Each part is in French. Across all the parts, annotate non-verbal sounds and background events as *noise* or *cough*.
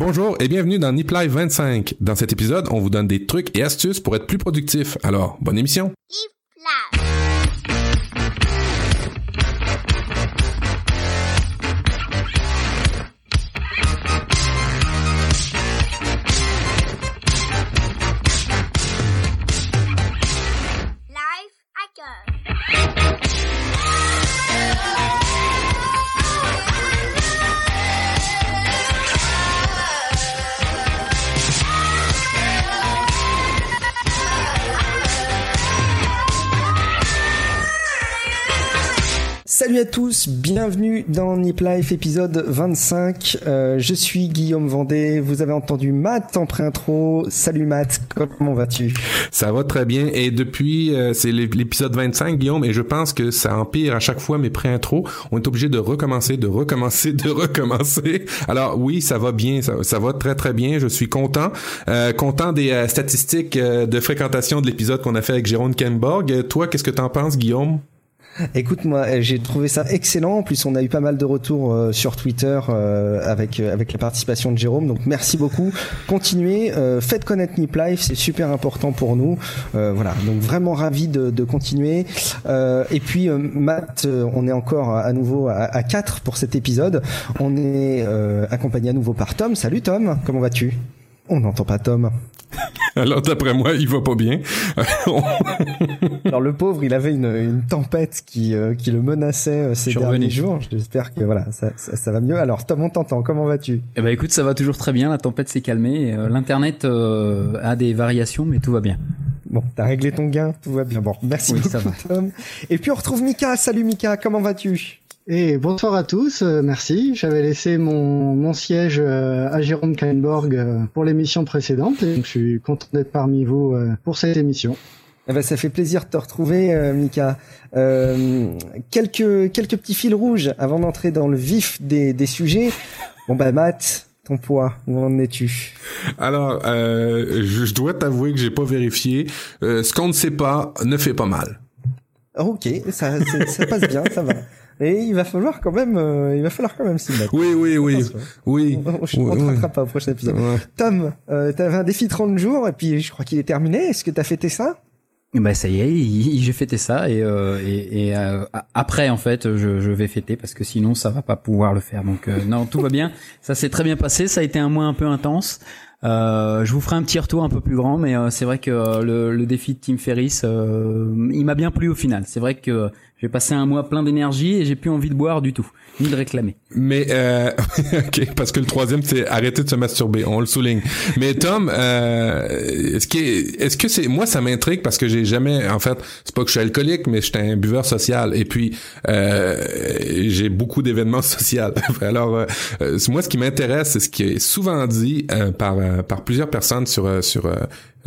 Bonjour et bienvenue dans Nip Live 25. Dans cet épisode, on vous donne des trucs et astuces pour être plus productif. Alors, bonne émission. À tous, bienvenue dans Nip Life épisode 25. Euh, je suis Guillaume Vendée, vous avez entendu Matt en pré-intro. Salut Matt, comment vas-tu? Ça va très bien et depuis euh, c'est l'ép- l'épisode 25 Guillaume et je pense que ça empire à chaque fois mes pré-intros. On est obligé de recommencer, de recommencer, de recommencer. Alors oui, ça va bien, ça, ça va très très bien. Je suis content, Euh, content des euh, statistiques euh, de fréquentation de l'épisode qu'on a fait avec Jérôme Kenborg. Euh, Toi, qu'est-ce que t'en penses Guillaume? Écoute moi, euh, j'ai trouvé ça excellent. En plus, on a eu pas mal de retours euh, sur Twitter euh, avec avec la participation de Jérôme. Donc merci beaucoup. Continuez, faites connaître Nip Life, c'est super important pour nous. Voilà, donc vraiment ravi de, continuer. Et puis Matt, on est encore à, nouveau à, à 4 pour cet épisode. On est accompagné à nouveau par Tom. Salut Tom, comment vas-tu? On n'entend pas Tom. *laughs* Alors d'après moi, il va pas bien. *laughs* Alors le pauvre, il avait une, une tempête qui, euh, qui le menaçait euh, ces derniers revenu. jours. J'espère que voilà, ça, ça, ça va mieux. Alors Tom, on t'entend. Comment vas-tu? Eh ben écoute, ça va toujours très bien, la tempête s'est calmée, et, euh, l'internet euh, a des variations, mais tout va bien. Bon, t'as réglé ton gain, tout va bien. Bon, merci Oui, beaucoup ça va. Tom. Et puis on retrouve Mika. Salut Mika, comment vas-tu? Et bonsoir à tous, euh, merci. J'avais laissé mon, mon siège euh, à Jérôme Kainborg euh, pour l'émission précédente et donc je suis content d'être parmi vous euh, pour cette émission. eh ben, ça fait plaisir de te retrouver, euh, Mika. Euh, quelques quelques petits fils rouges avant d'entrer dans le vif des, des sujets. Bon bah Matt, ton poids, où en es-tu? Alors, euh, je, je dois t'avouer que j'ai pas vérifié. Euh, ce qu'on ne sait pas ne fait pas mal. Ok, ça, ça passe bien, ça va. Et il va falloir quand même, euh, il va falloir quand même s'y mettre. Oui, oui, oui, oui. On, on, on Oui, te oui. rattrape pas au prochain épisode. Ouais. Tom, euh, t'avais un défi 30 jours et puis je crois qu'il est terminé. Est-ce que t'as fêté ça? Et ben ça y est, j'ai fêté ça, et, euh, et, et, euh, a- après en fait, je, je vais fêter parce que sinon ça va pas pouvoir le faire. Donc euh, non, tout va bien, ça s'est très bien passé, ça a été un mois un peu intense. Euh, je vous ferai un petit retour un peu plus grand, mais euh, c'est vrai que euh, le, le défi de Tim Ferriss, euh, il m'a bien plu au final. C'est vrai que j'ai passé un mois plein d'énergie et j'ai plus envie de boire du tout, ni de réclamer. Mais euh, *laughs* parce que le troisième c'est arrêter de se masturber, on le souligne. Mais Tom, euh, est-ce que est-ce que c'est moi ça m'intrigue parce que j'ai jamais, en fait, c'est pas que je suis alcoolique, mais j'étais un buveur social et puis euh, j'ai beaucoup d'événements *laughs* sociaux. *laughs* Alors euh, moi ce qui m'intéresse, c'est ce qui est souvent dit euh, par euh, par plusieurs personnes sur euh, sur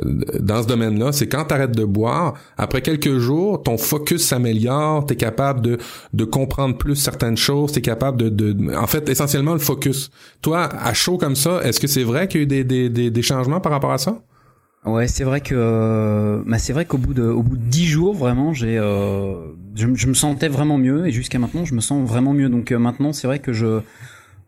dans ce domaine-là, c'est quand tu arrêtes de boire, après quelques jours, ton focus s'améliore, tu es capable de, de comprendre plus certaines choses, tu es capable de, de... En fait, essentiellement, le focus. Toi, à chaud comme ça, est-ce que c'est vrai qu'il y a eu des, des, des, changements par rapport à ça? Ouais, c'est vrai que euh, bah c'est vrai qu'au bout de au bout de dix jours vraiment j'ai euh, je, me- sentais vraiment mieux et jusqu'à maintenant je me sens vraiment mieux donc euh, maintenant c'est vrai que je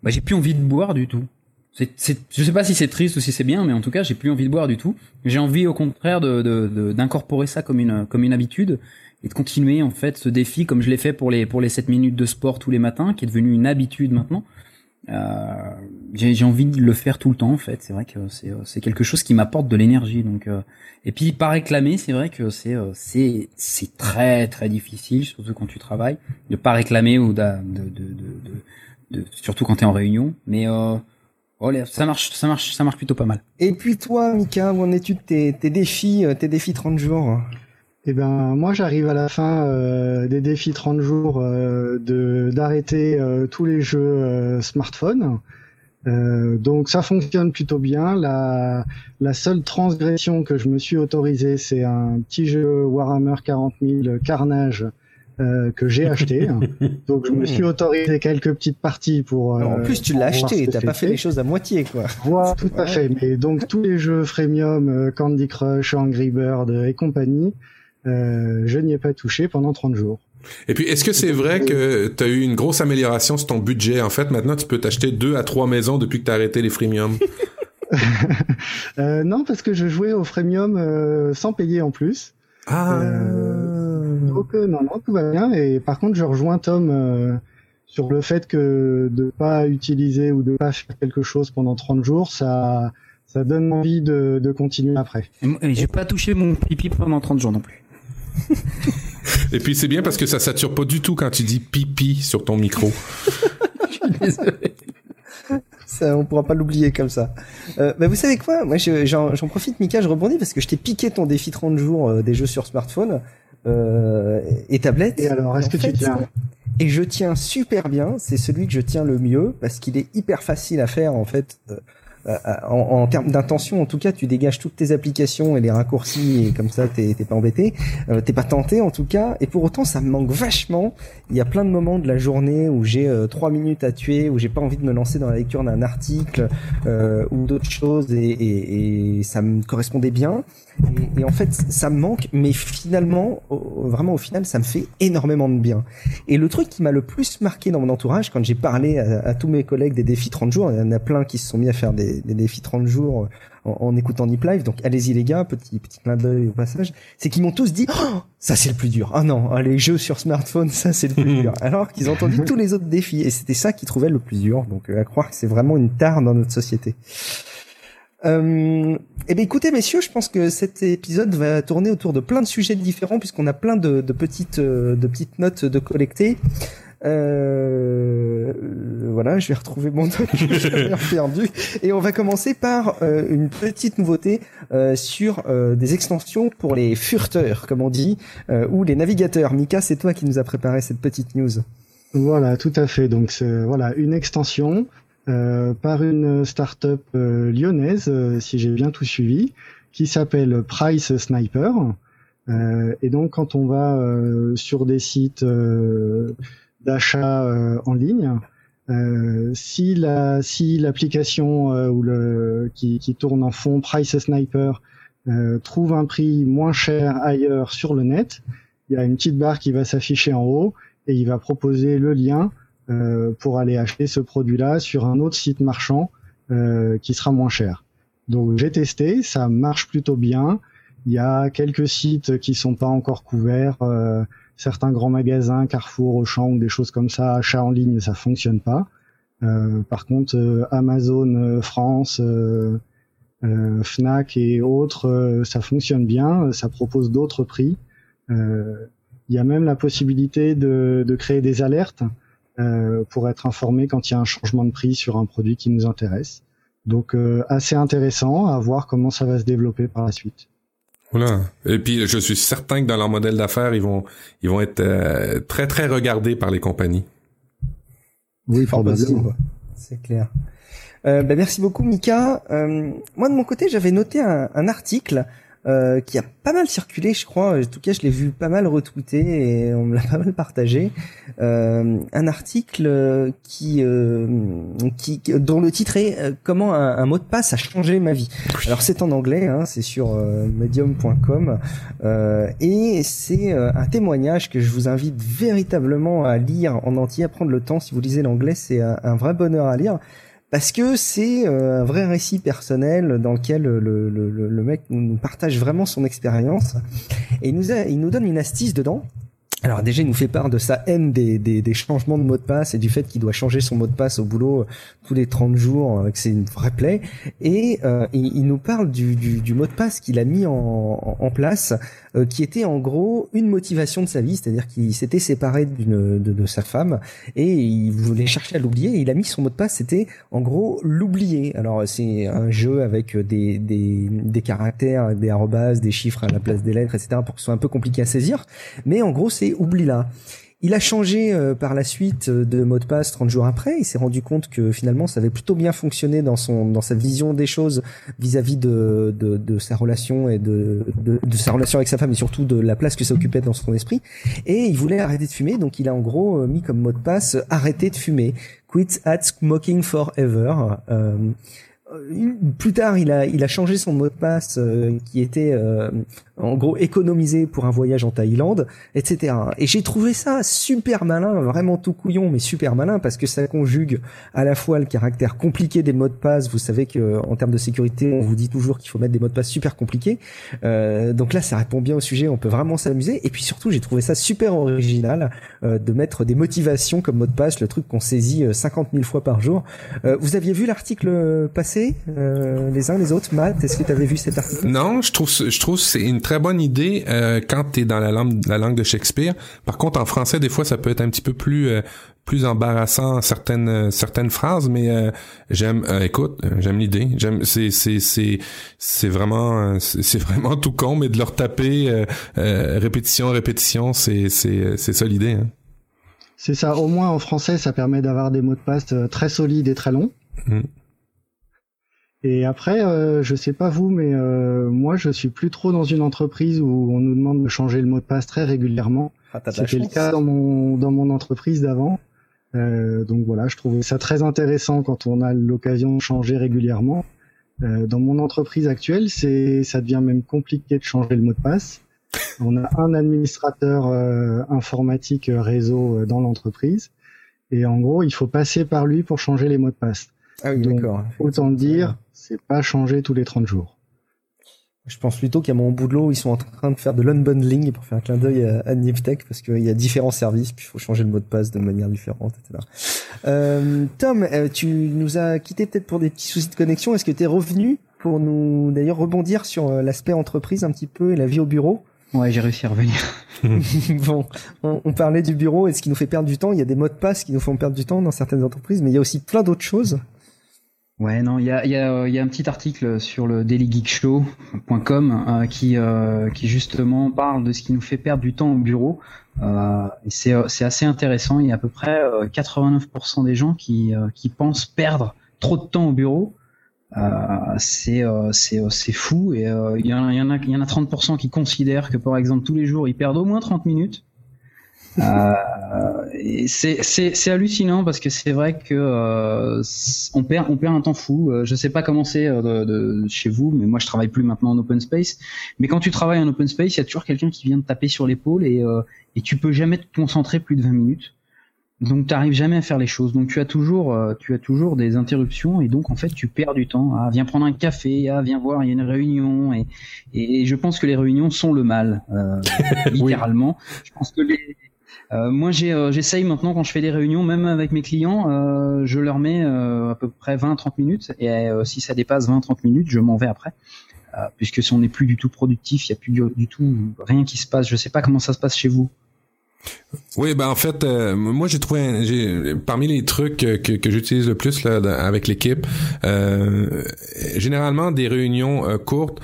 bah, j'ai plus envie de boire du tout. C'est c'est je sais pas si c'est triste ou si c'est bien mais en tout cas j'ai plus envie de boire du tout. J'ai envie au contraire de- de- d'incorporer ça comme une comme une habitude et de continuer en fait ce défi comme je l'ai fait pour les pour les 7 minutes de sport tous les matins qui est devenu une habitude maintenant. Euh, j'ai envie de le faire tout le temps en fait. C'est vrai que c'est euh, c'est quelque chose qui m'apporte de l'énergie. Donc euh, et puis pas réclamer, c'est vrai que c'est euh, c'est c'est très très difficile, surtout quand tu travailles, de pas réclamer ou de de de, de, de- surtout quand t'es en réunion. Mais euh, oh, ça marche ça marche ça marche plutôt pas mal. Et puis toi, Mika, où en es-tu de tes, tes défis, euh, tes défis 30 jours? Eh ben moi j'arrive à la fin euh, des défis 30 jours euh, de d'arrêter euh, tous les jeux euh, smartphone. Euh, donc ça fonctionne plutôt bien. La, la seule transgression que je me suis autorisé, c'est un petit jeu Warhammer 40 000 Carnage euh, que j'ai acheté. *laughs* donc je me suis autorisé quelques petites parties pour. Alors, En euh, plus, tu l'as acheté, t'as pas fait les choses à moitié, quoi. Voilà, tout à fait. Mais donc tous les jeux freemium, euh, Candy Crush, Angry Bird euh, et compagnie, euh, je n'y ai pas touché pendant 30 jours. Et puis, est-ce que c'est vrai que tu as eu une grosse amélioration sur ton budget? En fait, maintenant, tu peux t'acheter deux à trois maisons depuis que tu as arrêté les freemiums. *laughs* *laughs* euh, non, parce que je jouais au freemium euh, sans payer en plus. Ah. Euh, donc euh, non, non, tout va bien. Et par contre, je rejoins Tom euh, sur le fait que de pas utiliser ou de pas faire quelque chose pendant 30 jours, ça, ça donne envie de, de continuer après. J'ai pas touché mon pipi pendant 30 jours non plus. Et puis, c'est bien parce que ça sature pas du tout quand tu dis pipi sur ton micro. *laughs* Ça, on pourra pas l'oublier comme ça. Euh, bah, vous savez quoi? Moi, je- j'en profite, Mika, je rebondis parce que je t'ai piqué ton défi 30 jours euh, des jeux sur smartphone euh, et tablette. Et alors, est-ce que fait, tu tiens Et je tiens super bien. C'est celui que je tiens le mieux parce qu'il est hyper facile à faire en fait. Euh, euh, en, en termes d'intention, en tout cas, tu dégages toutes tes applications et les raccourcis et comme ça, t'es pas embêté, euh, t'es pas tenté en tout cas. Et pour autant, ça me manque vachement. Il y a plein de moments de la journée où j'ai euh, trois minutes à tuer, où j'ai pas envie de me lancer dans la lecture d'un article euh, ou d'autres choses, et, et, et ça me correspondait bien. Et, et en fait, ça me manque, mais finalement, au- vraiment au final, ça me fait énormément de bien. Et le truc qui m'a le plus marqué dans mon entourage, quand j'ai parlé à, à tous mes collègues des défis 30 jours, il y en a plein qui se sont mis à faire des, des défis 30 jours en, en écoutant Nip Live, donc allez-y les gars, petit petit clin d'œil au passage, c'est qu'ils m'ont tous dit Oh, ça c'est le plus dur. Ah non, ah, les jeux sur smartphone, ça c'est le plus *laughs* dur. Alors qu'ils ont entendu tous les autres défis et c'était ça qu'ils trouvaient le plus dur. Donc euh, à croire que c'est vraiment une tare dans notre société. Euh, eh bien, écoutez, messieurs, je pense que cet épisode va tourner autour de plein de sujets différents puisqu'on a plein de, de petites, euh, de petites notes de collecter. Euh, voilà, je vais retrouver mon que j'avais *laughs* perdu. Et on va commencer par euh, une petite nouveauté euh, sur euh, des extensions pour les furteurs, comme on dit, euh, ou les navigateurs. Mika, c'est toi qui nous a préparé cette petite news. Voilà, tout à fait. Donc voilà une extension par une start-up euh, lyonnaise, euh, si j'ai bien tout suivi, qui s'appelle Price Sniper. Euh, et donc quand on va euh, sur des sites euh, d'achat euh, en ligne, euh, si la si l'application euh, ou le qui, qui tourne en fond Price Sniper euh, trouve un prix moins cher ailleurs sur le net, il y a une petite barre qui va s'afficher en haut et il va proposer le lien euh, pour aller acheter ce produit-là sur un autre site marchand euh, qui sera moins cher. Donc j'ai testé, ça marche plutôt bien. Il y a quelques sites qui sont pas encore couverts, euh, certains grands magasins, Carrefour, Auchan ou des choses comme ça, achat en ligne, ça fonctionne pas. Euh, par contre, euh, Amazon euh, France, euh, euh, Fnac et autres, euh, ça fonctionne bien. Ça propose d'autres prix. Euh, il y a même la possibilité de, de créer des alertes euh, pour être informé quand il y a un changement de prix sur un produit qui nous intéresse. Donc euh, assez intéressant à voir comment ça va se développer par la suite. Voilà. Et puis, je suis certain que dans leur modèle d'affaires, ils vont, ils vont être euh, très, très regardés par les compagnies. Oui, quoi. C'est clair. Euh, bah, merci beaucoup Mika. Euh, moi de mon côté j'avais noté un, un article euh, qui a pas mal circulé je crois. En tout cas je l'ai vu pas mal retweeté et on me l'a *laughs* pas mal partagé. Euh, un article euh, qui, euh, qui dont le titre est euh, comment un, un mot de passe a changé ma vie. Alors c'est en anglais, hein, c'est sur euh, medium.com euh, et c'est un témoignage que je vous invite véritablement à lire en entier, à prendre le temps. Si vous lisez l'anglais, c'est un, un vrai bonheur à lire parce que c'est euh, un vrai récit personnel dans lequel le, le, le, mec nous partage vraiment son expérience et il nous, a, il nous donne une astuce dedans. Alors déjà, il nous fait part de sa haine des, des, des changements de mot de passe et du fait qu'il doit changer son mot de passe au boulot euh, tous les 30 jours, euh, que c'est une vraie plaie. Et euh, il, il nous parle du, du, du mot de passe qu'il a mis en, en, place, euh, qui était en gros une motivation de sa vie, c'est-à-dire qu'il s'était séparé de, de sa femme et il voulait chercher à l'oublier. Et il a mis son mot de passe, c'était en gros l'oublier. Alors c'est un jeu avec des, des, des caractères, des arrobases, des chiffres à la place des lettres, etc. pour que ce soit un peu compliqué à saisir. Mais en gros, c'est oublie là. Il a changé euh, par la suite euh, de mot de passe 30 jours après. Il s'est rendu compte que finalement ça avait plutôt bien fonctionné dans son dans sa vision des choses vis-à-vis de, de, sa relation et de, de, sa relation avec sa femme et surtout de la place que ça occupait dans son esprit. Et il voulait arrêter de fumer, donc il a en gros euh, mis comme mot de passe arrêter de fumer, quit at smoking forever. Plus tard, il a, il a changé son mot de passe qui était en gros économiser pour un voyage en Thaïlande, etc. Et j'ai trouvé ça super malin, vraiment tout couillon, mais super malin parce que ça conjugue à la fois le caractère compliqué des mots de passe. Vous savez que en termes de sécurité, on vous dit toujours qu'il faut mettre des mots de passe super compliqués. Euh, donc là, ça répond bien au sujet. On peut vraiment s'amuser. Et puis surtout, j'ai trouvé ça super original euh, de mettre des motivations comme mot de passe, le truc qu'on saisit 50 000 fois par jour. Euh, vous aviez vu l'article passé, euh, les uns les autres, Matt Est-ce que tu avais vu cet article? Non, je trouve je trouve c'est une très bonne idée euh, quand tu es dans la langue la langue de Shakespeare. Par contre, en français, des fois, ça peut être un petit peu plus euh, plus embarrassant certaines euh, certaines phrases, mais euh, j'aime. écoute, j'aime l'idée. J'aime. C'est c'est c'est c'est vraiment c'est vraiment tout con, mais de leur taper répétition répétition, c'est c'est c'est ça l'idée. Hein. C'est ça. Au moins en français, ça permet d'avoir des mots de passe très solides et très longs. Mm. Et après, euh, je sais pas vous, mais euh, moi, je suis plus trop dans une entreprise où on nous demande de changer le mot de passe très régulièrement. Ah, C'était le cas dans mon dans mon entreprise d'avant. Euh, donc voilà, je trouvais ça très intéressant quand on a l'occasion de changer régulièrement. Euh, dans mon entreprise actuelle, c'est ça devient même compliqué de changer le mot de passe. On a un administrateur euh, informatique réseau dans l'entreprise et en gros, il faut passer par lui pour changer les mots de passe. Ah oui, d'accord. Autant dire, c'est pas changer tous les 30 jours. Je pense plutôt qu'à mon boulot, ils sont en train de faire de l'unbundling pour faire un clin d'œil à, à Niptech parce qu'il y a différents services, puis il faut changer le mot de passe de manière différente, etc. Euh, Tom, euh, tu nous as quitté peut-être pour des petits soucis de connexion. Est-ce que tu es revenu pour nous d'ailleurs rebondir sur euh, l'aspect entreprise un petit peu et la vie au bureau? Ouais, j'ai réussi à revenir. *laughs* bon, on, on, parlait du bureau et ce qui nous fait perdre du temps. Il y a des mots de passe qui nous font perdre du temps dans certaines entreprises, mais il y a aussi plein d'autres choses Ouais, non, il y a, y, a, y a un petit article sur le dailygeekshow.com euh, qui, euh, qui justement parle de ce qui nous fait perdre du temps au bureau. Euh, c'est, c'est assez intéressant. Il y a à peu près 89% euh, des gens qui, euh, qui pensent perdre trop de temps au bureau. c'est, c'est, c'est fou. Et il y, y en a 30% qui considèrent que par exemple tous les jours ils perdent au moins 30 minutes. Euh, c'est hallucinant parce que c'est vrai que euh, on perd on perd un temps fou. Euh, je sais pas comment c'est euh, de, de, chez vous, mais moi je travaille plus maintenant en open space. Mais quand tu travailles en open space, il y a toujours quelqu'un qui vient te taper sur l'épaule et et tu peux jamais te concentrer plus de 20 minutes. Donc tu n'arrives jamais à faire les choses. Donc tu as toujours tu as toujours des interruptions et donc en fait tu perds du temps. Ah viens prendre un café, ah viens voir il y a une réunion et et, je pense que les réunions sont le mal euh, *laughs* littéralement. Je pense que les euh, moi, euh, j'essaye maintenant quand je fais des réunions, même avec mes clients, euh, je leur mets à peu près 20-30 minutes, et si ça dépasse 20-30 minutes, je m'en vais après. puisque si on n'est plus du tout productif, il n'y a plus du, tout rien qui se passe. Je sais pas comment ça se passe chez vous. Oui, ben en fait, moi j'ai trouvé parmi les trucs que, que j'utilise le plus là, avec l'équipe, généralement des réunions courtes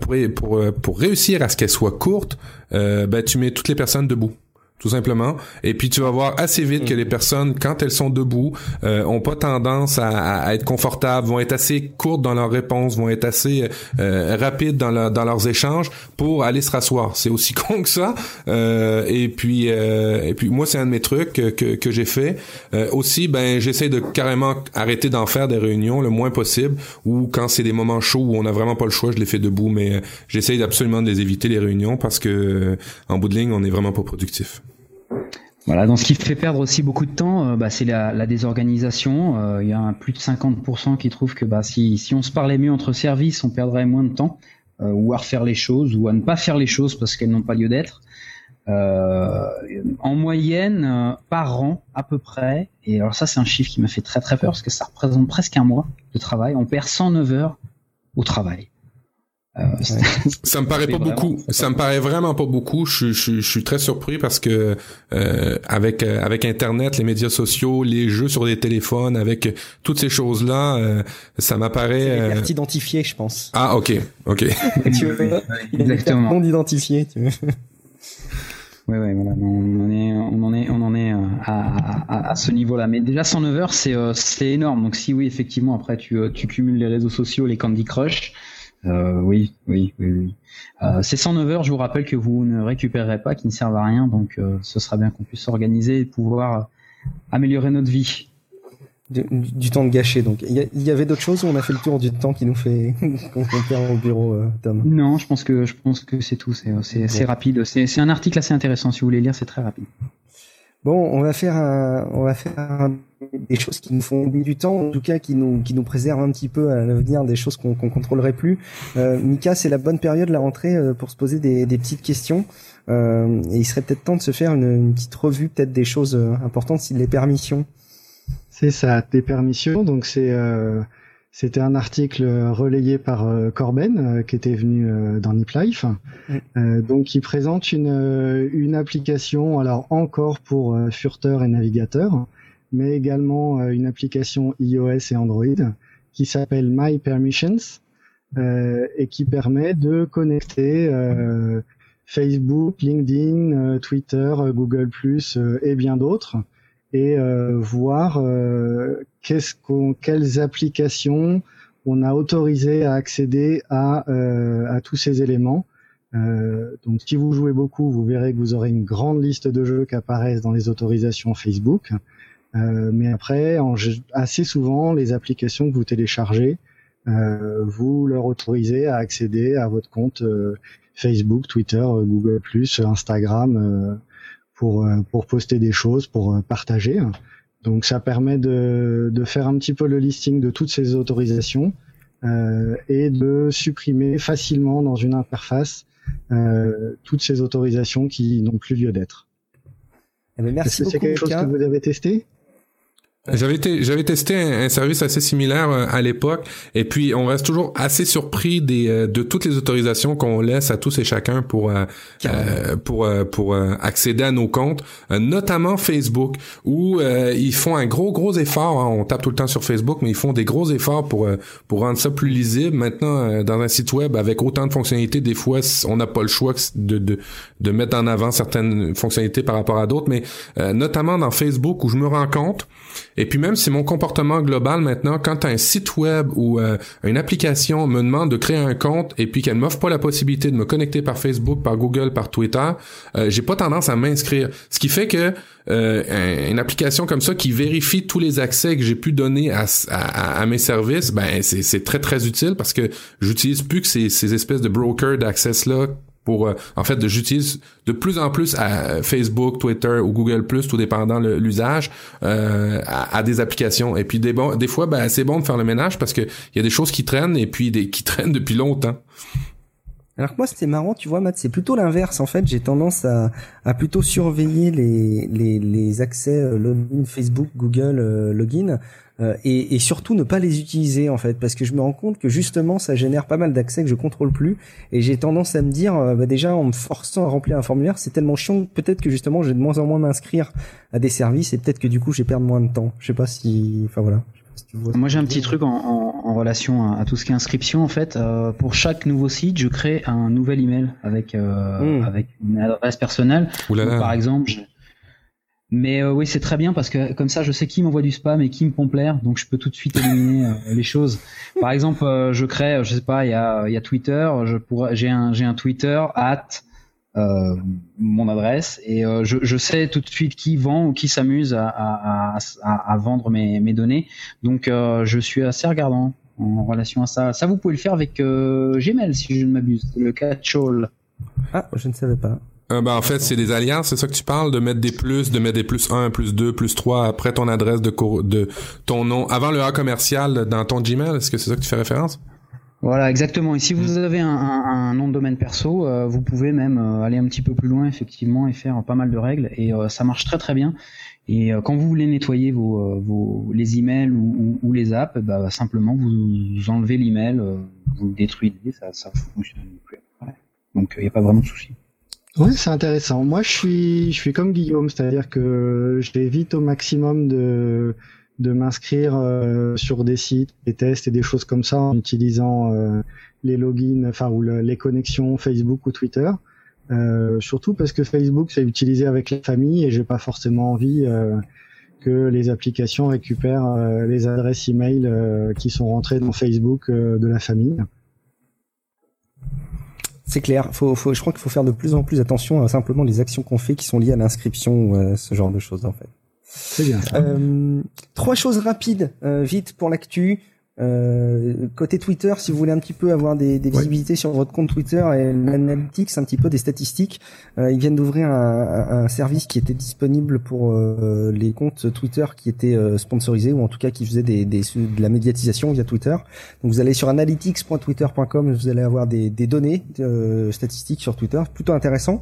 pour, pour pour réussir à ce qu'elles soient courtes, ben tu mets toutes les personnes debout tout simplement. Et puis tu vas voir assez vite que les personnes, quand elles sont debout, euh, ont pas tendance à, à, être confortables, vont être assez courtes dans leurs réponses, vont être assez euh, rapides dans, dans leurs échanges pour aller se rasseoir. C'est aussi *laughs* con que ça. Euh, et puis euh, et puis moi c'est un de mes trucs que, que, que j'ai fait. Euh, aussi, ben j'essaie de carrément arrêter d'en faire des réunions le moins possible. Ou quand c'est des moments chauds où on n'a vraiment pas le choix, je les fais debout. Mais j'essaie absolument de les éviter les réunions parce que en bout de ligne on n'est vraiment pas productif. Voilà, dans ce qui fait perdre aussi beaucoup de temps, euh, bah, c'est la, la, désorganisation. Euh, il y a plus de 50% qui trouvent que bah, si, si on se parlait mieux entre services, on perdrait moins de temps, euh, ou à refaire les choses, ou à ne pas faire les choses parce qu'elles n'ont pas lieu d'être. en moyenne, par an à peu près, et alors ça c'est un chiffre qui m'a fait très très peur parce que ça représente presque un mois de travail, on perd 109 heures au travail. Euh, ça me paraît pas beaucoup. Ça me paraît vraiment pas beaucoup. Je, je, je suis très surpris parce que euh, avec euh, avec Internet, les médias sociaux, les jeux sur des téléphones, avec toutes ces choses là, euh, ça m'apparaît. C'est identifié, je pense. Ah ok, ok. *laughs* tu veux, *laughs* Exactement. Non identifié. Tu veux. Ouais, ouais, voilà. On en est, on en est, on en est à, à, à ce niveau-là. Mais déjà 109 heures, c'est, c'est énorme. Donc si oui, effectivement, après tu, tu cumules les réseaux sociaux, les Candy Crush, euh, oui, oui, oui. oui. Euh, ces 109 heures, je vous rappelle que vous ne récupérerez pas, qui ne servent à rien, donc euh, ce sera bien qu'on puisse s'organiser et pouvoir améliorer notre vie. Du, du temps de gâcher. Donc, il y, y, avait d'autres choses où on a fait le tour du temps qui nous fait *laughs* qu'on perd au bureau, euh, Tom? Non, je pense que je pense que c'est tout. C'est rapide. C'est un article assez intéressant. Si vous voulez lire, c'est très rapide. Bon, on va faire on va faire des choses qui nous font oublier du temps, en tout cas qui nous qui nous préservent un petit peu à l'avenir, des choses qu'on qu'on contrôlerait plus. Euh, Mika, c'est la bonne période la rentrée euh, pour se poser des, des petites questions. Euh, et il serait peut-être temps de se faire une, petite revue, peut-être des choses euh, importantes, si les permissions. C'est ça, des permissions. Donc c'est c'était un article relayé par euh, Corben euh, qui était venu euh, dans Nip Life. Donc il présente une une application alors encore pour furteurs et navigateurs, mais également une application iOS et Android qui s'appelle My Permissions et qui permet de connecter Facebook, LinkedIn, Twitter, Google+ et bien d'autres et euh, voir euh, qu'est-ce qu'on, quelles applications on a autorisé à accéder à, euh, à tous ces éléments. donc si vous jouez beaucoup, vous verrez que vous aurez une grande liste de jeux qui apparaissent dans les autorisations Facebook. mais après, en, assez souvent, les applications que vous téléchargez, vous leur autorisez à accéder à votre compte Facebook, Twitter, Google+, Instagram, pour euh, pour poster des choses, pour euh, partager. Donc ça permet de, de faire un petit peu le listing de toutes ces autorisations euh, et de supprimer facilement dans une interface euh, toutes ces autorisations qui n'ont plus lieu d'être. Eh ben, merci Est-ce que c'est quelque chose que vous avez testé? J'avais j'avais testé un, service assez similaire euh, à l'époque, et puis on reste toujours assez surpris des, euh, de toutes les autorisations qu'on laisse à tous et chacun pour euh, pour pour accéder à nos comptes, notamment Facebook, où ils font un gros gros effort. Hein, on tape tout le temps sur Facebook, mais ils font des gros efforts pour pour rendre ça plus lisible. Maintenant, dans un site web avec autant de fonctionnalités, des fois on n'a pas le choix de, de de mettre en avant certaines fonctionnalités par rapport à d'autres, mais notamment dans Facebook où je me rends compte et puis même si mon comportement global maintenant, quand un site web ou euh, une application me demande de créer un compte et puis qu'elle m'offre pas la possibilité de me connecter par Facebook, par Google, par Twitter, euh, j'ai pas tendance à m'inscrire. Ce qui fait que euh, une application comme ça qui vérifie tous les accès que j'ai pu donner à, à, à mes services, ben c'est très très utile parce que j'utilise plus que ces, ces espèces de brokers d'access là pour euh, en fait j'utilise de plus en plus à Facebook, Twitter ou Google Plus, tout dépendant l'usage, euh, à, des applications. Et puis des fois, ben, c'est bon de faire le ménage parce que il y a des choses qui traînent et puis qui *laughs* traînent depuis longtemps. Alors que moi c'était marrant, tu vois Matt, c'est plutôt l'inverse en fait. J'ai tendance à, plutôt surveiller les, les, les accès euh, login Facebook, Google euh, login euh, et, surtout ne pas les utiliser en fait parce que je me rends compte que justement ça génère pas mal d'accès que je contrôle plus et j'ai tendance à me dire bah, déjà en me forçant à remplir un formulaire c'est tellement chiant peut-être que justement j'ai de moins en moins m'inscrire à des services et peut-être que du coup j'ai perdu moins de temps. Je sais pas si enfin voilà. Moi j'ai un petit truc en, en, en relation à, à, tout ce qui est inscription en fait. Euh, pour chaque nouveau site, je crée un nouvel email avec euh, mmh. avec une adresse personnelle. Donc, par exemple, je... mais euh, oui c'est très bien parce que comme ça je sais qui m'envoie du spam et qui me pompe l'air, donc je peux tout de suite éliminer euh, *laughs* les choses. Par exemple, euh, je crée, je sais pas, il y a il y a Twitter, je pourrais j'ai un j'ai un Twitter at euh, mon adresse et euh, je, je, sais tout de suite qui vend ou qui s'amuse à, à, à, à, vendre mes, mes données. Donc euh, je suis assez regardant en relation à ça. Ça vous pouvez le faire avec euh, Gmail si je ne m'abuse, le catch-all. Ah, je ne savais pas. Euh, ben, en fait, c'est des alliances, c'est ça que tu parles, de mettre des plus, de mettre des plus 1, plus 2, plus 3 après ton adresse de, de ton nom, avant le A commercial dans ton Gmail. Est-ce que c'est ça que tu fais référence? Voilà, exactement. Et si vous mm. avez un, un, un nom de domaine perso, euh, vous pouvez même euh, aller un petit peu plus loin, effectivement, et faire pas mal de règles. Et euh, ça marche très très bien. Et quand vous voulez nettoyer vos, vos les emails ou, ou, ou les apps, bah, simplement vous, enlevez l'email, vous le détruisez, ça, ça fonctionne plus. Donc il n'y a pas vraiment de souci. Oui, c'est intéressant. Moi, je suis, je suis comme Guillaume, c'est-à-dire que j'évite au maximum de de m'inscrire euh, sur des sites, des tests et des choses comme ça en utilisant euh, les logins, enfin ou le, les connexions Facebook ou Twitter. Euh, surtout parce que Facebook c'est utilisé avec la famille et j'ai pas forcément envie que les applications récupèrent les adresses email qui sont rentrées dans Facebook de la famille. C'est clair. Faut, je crois qu'il faut faire de plus en plus attention à simplement les actions qu'on fait qui sont liées à l'inscription ce genre de choses en fait. C'est bien ça. Euh, trois choses rapides, euh, vite pour l'actu. Euh, côté Twitter, si vous voulez un petit peu avoir des, des visibilités sur votre compte Twitter et l'analytics, un petit peu des statistiques, euh, ils viennent d'ouvrir un, un, un service qui était disponible pour euh, les comptes Twitter qui étaient euh, sponsorisés ou en tout cas qui faisaient des, des, de la médiatisation via Twitter. Donc vous allez sur analytics.twitter.com, vous allez avoir des, des données euh, statistiques sur Twitter, plutôt intéressant.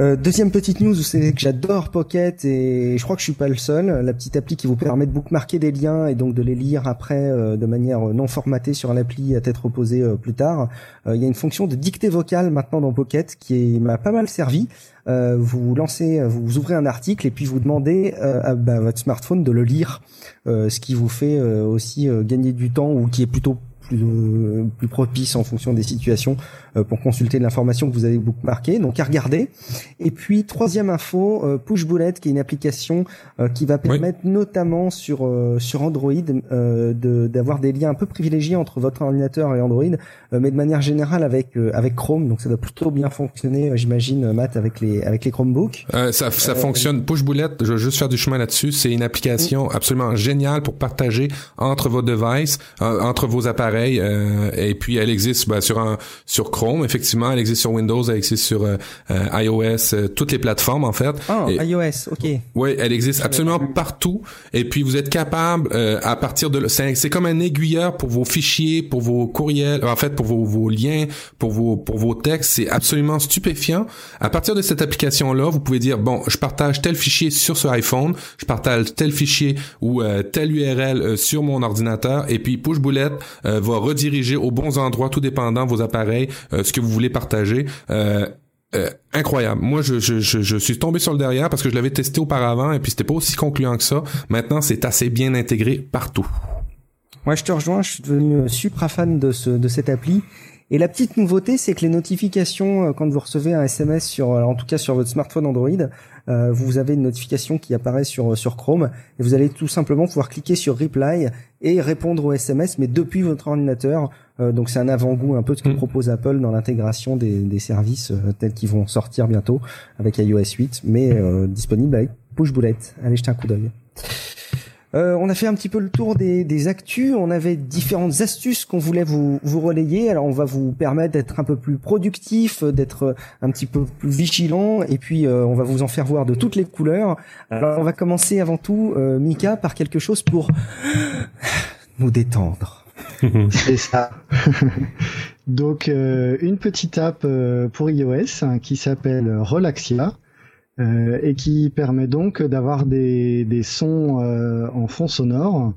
Euh, deuxième petite news, savez que j'adore Pocket et je crois que je suis pas le seul. La petite appli qui vous permet de bookmarker des liens et donc de les lire après euh, de manière non formatée sur l'appli à tête reposée euh, plus tard. Il y a une fonction de dictée vocale maintenant dans Pocket qui m'a pas mal servi. vous lancez, vous ouvrez un article et puis vous demandez à bah, votre smartphone de le lire, ce qui vous fait aussi gagner du temps ou qui est plutôt plus, plus propice en fonction des situations euh, pour consulter l'information que vous avez bookmarquée. Donc à regarder. Et puis troisième info, euh, Push Bullet, qui est une application euh, qui va permettre notamment sur sur Android de d'avoir des liens un peu privilégiés entre votre ordinateur et Android, mais de manière générale avec avec Chrome. Donc ça doit plutôt bien fonctionner, j'imagine, Matt, avec les avec les Chromebooks. ça ça fonctionne. Push Bullet, je veux juste faire du chemin là-dessus. C'est une application absolument géniale pour partager entre vos devices, entre vos appareils. Et puis elle existe bah, sur un sur Chrome effectivement, elle existe sur Windows, elle existe sur euh, euh, iOS, euh, toutes les plateformes en fait. Ah, iOS, ok. Oui, elle existe absolument partout. Et puis vous êtes capable à partir de, c'est comme un aiguilleur pour vos fichiers, pour vos courriels, en fait pour vos, vos liens, pour vos pour vos textes. C'est absolument stupéfiant. À partir de cette application là, vous pouvez dire bon, je partage tel fichier sur ce iPhone, je partage tel fichier ou tel URL sur mon ordinateur, et puis Push Bullet va rediriger aux bons endroits, tout dépendant vos appareils, ce que vous voulez partager. Euh, euh, incroyable. Moi, je, suis tombé sur le derrière parce que je l'avais testé auparavant et puis c'était pas aussi concluant que ça. Maintenant, c'est assez bien intégré partout. Moi, je te rejoins. Je suis devenu super fan de, ce, de cette appli. Et la petite nouveauté, c'est que les notifications, euh, quand vous recevez un SMS sur, en tout cas sur votre smartphone Android, euh, vous avez une notification qui apparaît sur sur Chrome et vous allez tout simplement pouvoir cliquer sur Reply et répondre au SMS, mais depuis votre ordinateur. Euh, donc c'est un avant-goût un peu de ce que mm. propose Apple dans l'intégration des, des services euh, tels qu'ils vont sortir bientôt avec iOS 8, mais euh, disponible avec Push Bullet. Allez jeter un coup d'œil. Euh, on a fait un petit peu le tour des, des actus. On avait différentes astuces qu'on voulait vous, vous relayer. Alors on va vous permettre d'être un peu plus productif, d'être un petit peu plus vigilant, et puis euh, on va vous en faire voir de toutes les couleurs. Alors on va commencer avant tout, euh, Mika, par quelque chose pour *sighs* nous détendre. *laughs* C'est ça. *laughs* Donc une petite app pour iOS hein, qui s'appelle Relaxia euh, et qui permet donc d'avoir des, sons euh, en fond sonore,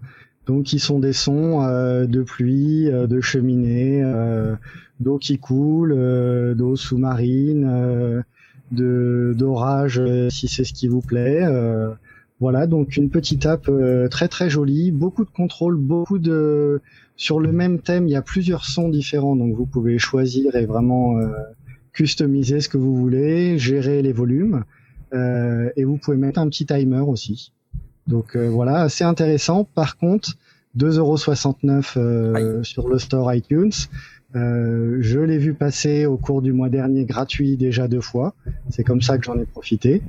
donc qui sont des sons euh, de pluie, de cheminée, d'eau qui coule, d'eau sous-marine, d'orage si c'est ce qui vous plaît. voilà, donc une petite app très très jolie, beaucoup de contrôle, beaucoup de sur le même thème, il y a plusieurs sons différents, donc vous pouvez choisir et vraiment customiser ce que vous voulez, gérer les volumes. Euh, et vous pouvez mettre un petit timer aussi. Donc euh, voilà, assez intéressant. Par contre, 2,69€ euh, sur le store iTunes. Euh, je l'ai vu passer au cours du mois dernier gratuit déjà deux fois. C'est comme ça que j'en ai profité.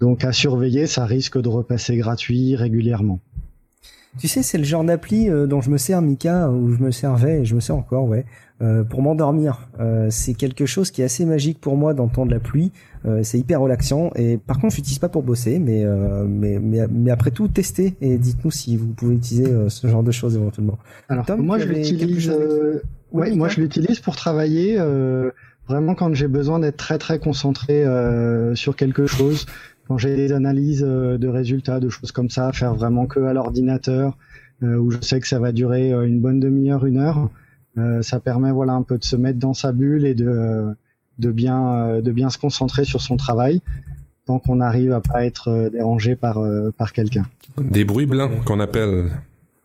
Donc à surveiller, ça risque de repasser gratuit régulièrement. Tu sais, c'est le genre d'appli dont je me sers, Mika, où je me servais et je me sers encore, ouais, euh, pour m'endormir. Euh, c'est quelque chose qui est assez magique pour moi d'entendre la pluie. Euh, c'est hyper relaxant. Et par contre, je l'utilise pas pour bosser, mais, mais, mais, mais après tout, testez et dites-nous si vous pouvez utiliser ce genre de choses éventuellement. Alors, moi, je l'utilise. ouais, moi, je l'utilise pour travailler. vraiment, quand j'ai besoin d'être très très concentré sur quelque chose, quand j'ai des analyses de résultats, de choses comme ça, faire vraiment que à l'ordinateur, où je sais que ça va durer une bonne demi-heure, une heure. Euh, ça permet voilà un peu de se mettre dans sa bulle et de de bien euh, de bien se concentrer sur son travail tant qu'on arrive à pas être euh, dérangé par par quelqu'un. Des bruits blancs qu'on appelle.